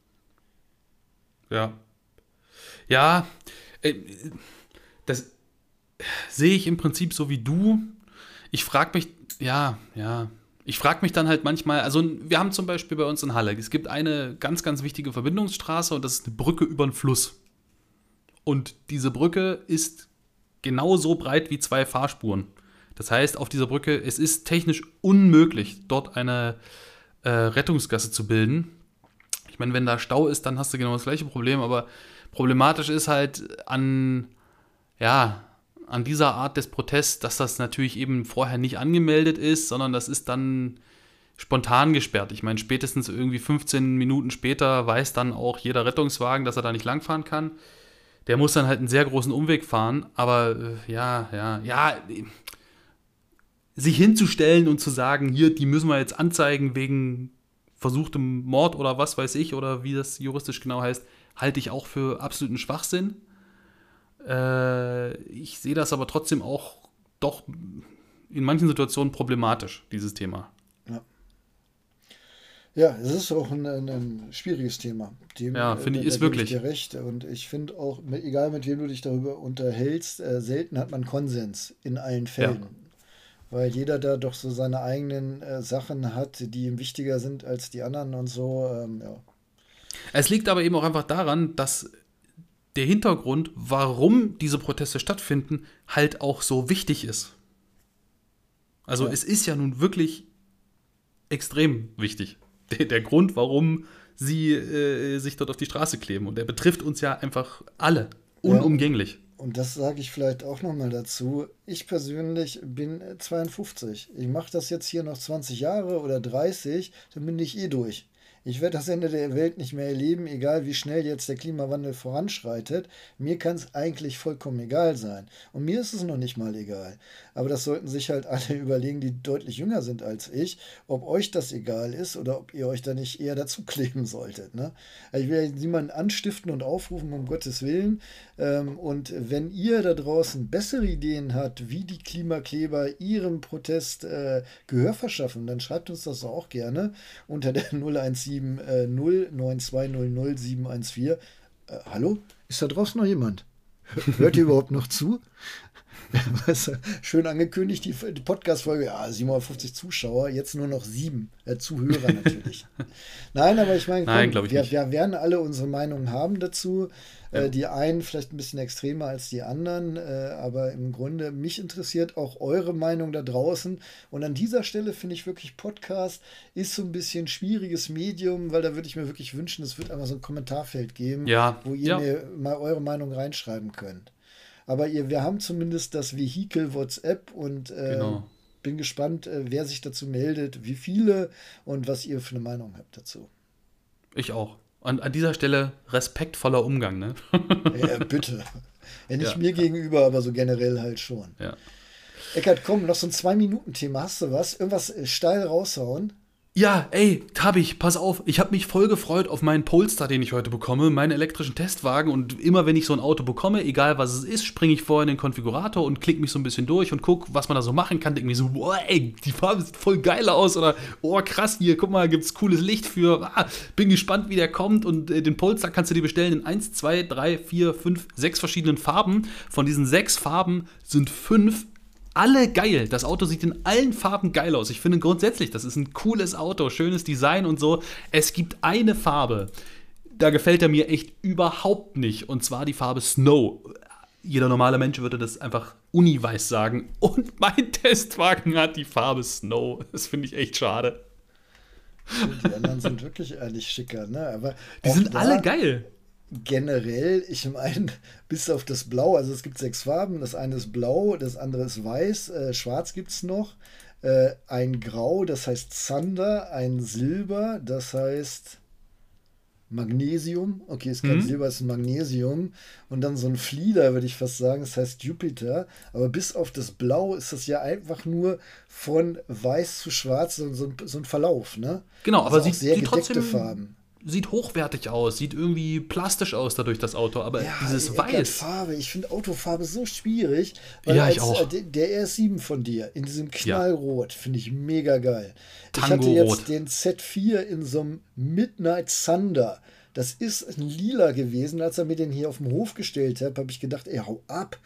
Ja. Ja, äh, das sehe ich im Prinzip so wie du. Ich frage mich, ja, ja, ich frage mich dann halt manchmal, also wir haben zum Beispiel bei uns in Halle, es gibt eine ganz, ganz wichtige Verbindungsstraße und das ist eine Brücke über einen Fluss. Und diese Brücke ist genauso breit wie zwei Fahrspuren. Das heißt, auf dieser Brücke, es ist technisch unmöglich, dort eine äh, Rettungsgasse zu bilden. Ich meine, wenn da Stau ist, dann hast du genau das gleiche Problem, aber problematisch ist halt an, ja, an dieser Art des Protests, dass das natürlich eben vorher nicht angemeldet ist, sondern das ist dann spontan gesperrt. Ich meine, spätestens irgendwie 15 Minuten später weiß dann auch jeder Rettungswagen, dass er da nicht langfahren kann. Der muss dann halt einen sehr großen Umweg fahren, aber äh, ja, ja, ja, sich hinzustellen und zu sagen, hier, die müssen wir jetzt anzeigen wegen versuchtem Mord oder was weiß ich oder wie das juristisch genau heißt, halte ich auch für absoluten Schwachsinn. Äh, ich sehe das aber trotzdem auch doch in manchen Situationen problematisch, dieses Thema. Ja. Ja, es ist auch ein, ein, ein schwieriges Thema. Dem, ja, finde ich, ist wirklich. Ich recht. Und ich finde auch, egal mit wem du dich darüber unterhältst, äh, selten hat man Konsens in allen Fällen. Ja. Weil jeder da doch so seine eigenen äh, Sachen hat, die ihm wichtiger sind als die anderen und so. Ähm, ja. Es liegt aber eben auch einfach daran, dass der Hintergrund, warum diese Proteste stattfinden, halt auch so wichtig ist. Also ja. es ist ja nun wirklich extrem wichtig. Der, der Grund, warum sie äh, sich dort auf die Straße kleben. Und der betrifft uns ja einfach alle. Unumgänglich. Ja, und das sage ich vielleicht auch nochmal dazu. Ich persönlich bin 52. Ich mache das jetzt hier noch 20 Jahre oder 30, dann bin ich eh durch. Ich werde das Ende der Welt nicht mehr erleben, egal wie schnell jetzt der Klimawandel voranschreitet. Mir kann es eigentlich vollkommen egal sein. Und mir ist es noch nicht mal egal. Aber das sollten sich halt alle überlegen, die deutlich jünger sind als ich, ob euch das egal ist oder ob ihr euch da nicht eher dazu kleben solltet. Ne? Also ich will niemanden anstiften und aufrufen, um Gottes Willen. Ähm, und wenn ihr da draußen bessere Ideen habt, wie die Klimakleber ihrem Protest äh, Gehör verschaffen, dann schreibt uns das auch gerne unter der 0170 9200 714. Äh, hallo? Ist da draußen noch jemand? Hört ihr überhaupt noch zu? Schön angekündigt, die, die Podcast-Folge, ja, 750 Zuschauer, jetzt nur noch sieben äh, Zuhörer natürlich. Nein, aber ich meine, wir, wir, werden alle unsere Meinungen haben dazu. Äh, ja. Äh, die einen vielleicht ein bisschen extremer als die anderen, äh, aber im Grunde, mich interessiert auch eure Meinung da draußen. Und an dieser Stelle finde ich wirklich, Podcast ist so ein bisschen schwieriges Medium, weil da würde ich mir wirklich wünschen, es wird einmal so ein Kommentarfeld geben, ja. wo ihr ja. mir mal eure Meinung reinschreiben könnt. Aber ihr, wir haben zumindest das Vehikel WhatsApp und äh, genau. bin gespannt, äh, wer sich dazu meldet, wie viele und was ihr für eine Meinung habt dazu. Ich auch. Und an dieser Stelle respektvoller Umgang, ne? ja, bitte. Ja, nicht ja. mir gegenüber, aber so generell halt schon. Ja. Eckert, komm, noch so ein Zwei-Minuten-Thema. Hast du was? Irgendwas äh, steil raushauen? Ja, ey, Tabich, pass auf. Ich habe mich voll gefreut auf meinen Polestar, den ich heute bekomme, meinen elektrischen Testwagen. Und immer wenn ich so ein Auto bekomme, egal was es ist, springe ich vorher in den Konfigurator und klicke mich so ein bisschen durch und gucke, was man da so machen kann. Denke mir so, boah, ey, die Farbe sieht voll geil aus. Oder, oh, krass, hier, guck mal, gibt's cooles Licht für. Ah, bin gespannt, wie der kommt. Und äh, den Polestar kannst du dir bestellen in 1, 2, 3, 4, 5, 6 verschiedenen Farben. Von diesen sechs Farben sind fünf alle geil. Das Auto sieht in allen Farben geil aus. Ich finde grundsätzlich, das ist ein cooles Auto, schönes Design und so. Es gibt eine Farbe, da gefällt er mir echt überhaupt nicht. Und zwar die Farbe Snow. Jeder normale Mensch würde das einfach uniweiß sagen. Und mein Testwagen hat die Farbe Snow. Das finde ich echt schade. Die anderen sind wirklich ehrlich schicker, ne? Aber die sind alle geil generell, ich meine, bis auf das Blau, also es gibt sechs Farben, das eine ist blau, das andere ist weiß, äh, schwarz gibt es noch, äh, ein Grau, das heißt Zander, ein Silber, das heißt Magnesium, okay, es ist kein mhm. Silber, es ist Magnesium und dann so ein Flieder, würde ich fast sagen, das heißt Jupiter, aber bis auf das Blau ist das ja einfach nur von weiß zu schwarz so, so, so ein Verlauf, ne? Genau, also aber sie sehr gedeckte Farben sieht hochwertig aus, sieht irgendwie plastisch aus dadurch das Auto, aber ja, dieses Weiß. Farbe, ich finde Autofarbe so schwierig. Weil ja, ich als, auch. Äh, der R7 von dir in diesem Knallrot ja. finde ich mega geil. Tango ich hatte jetzt den Z4 in so einem Midnight Thunder. Das ist ein lila gewesen. Als er mir den hier auf dem Hof gestellt hat, habe ich gedacht, ey, hau ab.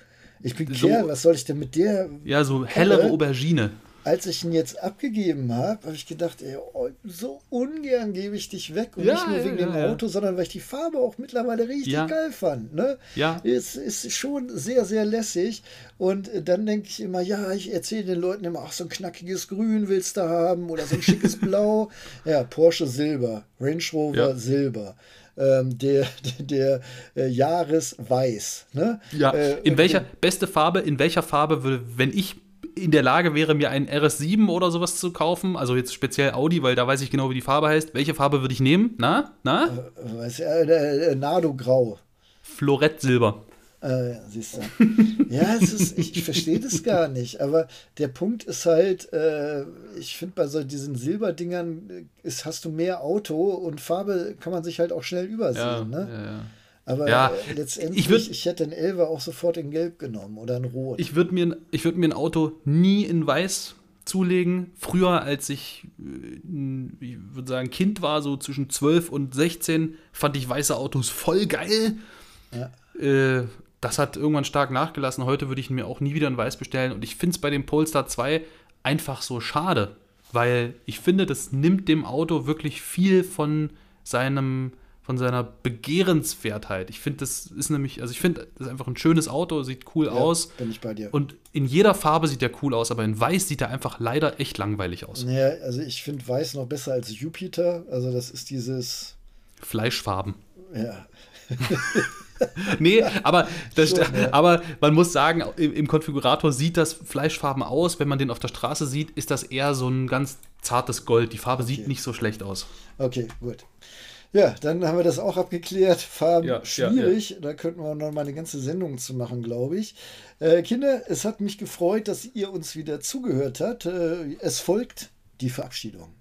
Ich bin so, Kerl, was soll ich denn mit der? Ja, so hellere Aubergine als ich ihn jetzt abgegeben habe, habe ich gedacht, ey, oh, so ungern gebe ich dich weg. Und ja, nicht nur wegen ja, dem ja. Auto, sondern weil ich die Farbe auch mittlerweile richtig geil fand. Ne? Ja. Es ist schon sehr, sehr lässig. Und äh, dann denke ich immer, ja, ich erzähle den Leuten immer, ach, so ein knackiges Grün willst du haben oder so ein schickes Blau. Ja, Porsche Silber, Range Rover Silber. Ähm, der, der, der äh, Jahresweiß. Ne? Ja, äh, in welcher, beste Farbe, in welcher Farbe würde, wenn ich in der Lage wäre, mir einen RS7 oder sowas zu kaufen, also jetzt speziell Audi, weil da weiß ich genau, wie die Farbe heißt. Welche Farbe würde ich nehmen? Na? Na? Äh, ja, äh, äh, Nardo Grau. Florett Silber. Äh, siehst du. ja, es ist, ich, ich verstehe das gar nicht. Aber der Punkt ist halt, äh, ich finde, bei so diesen Silberdingern äh, ist, hast du mehr Auto und Farbe kann man sich halt auch schnell übersehen. Ja, ne? ja, ja. Aber Ja, letztendlich, ich würd- ich hätte einen Elfer auch sofort in Gelb genommen oder in Rot. Ich würde mir, ich würd mir ein Auto nie in Weiß zulegen. Früher, als ich, äh, ein- ich würde sagen, Kind war, so zwischen 12 und 16, fand ich weiße Autos voll geil. Ja. Äh, das hat irgendwann stark nachgelassen. Heute würde ich mir auch nie wieder ein Weiß bestellen. Und ich finde es bei dem Polestar 2 einfach so schade, weil ich finde, das nimmt dem Auto wirklich viel von seinem von seiner Begehrenswertheit. Ich finde, das ist nämlich, also ich finde, das ist einfach ein schönes Auto, sieht cool Ja, aus. Bin ich bei dir. Und in jeder Farbe sieht der cool aus, aber in Weiß sieht er einfach leider echt langweilig aus. Naja, also ich finde Weiß noch besser als Jupiter. Also das ist dieses, Fleischfarben. ja, Nee, aber, das, Schon, ja. aber man muss sagen, im, im Konfigurator sieht das Fleischfarben aus. Wenn man den auf der Straße sieht, ist das eher so ein ganz zartes Gold. Die Farbe sieht Okay. nicht so schlecht aus. Okay, gut. Ja, dann haben wir das auch abgeklärt. Farben Ja, ja, schwierig. Da könnten wir noch mal eine ganze Sendung zu machen, glaube ich. Äh, Kinder, es hat mich gefreut, dass ihr uns wieder zugehört habt. Äh, es folgt die Verabschiedung.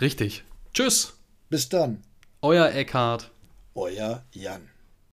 Richtig. Tschüss, Bis dann, euer Eckhart. euer Jan.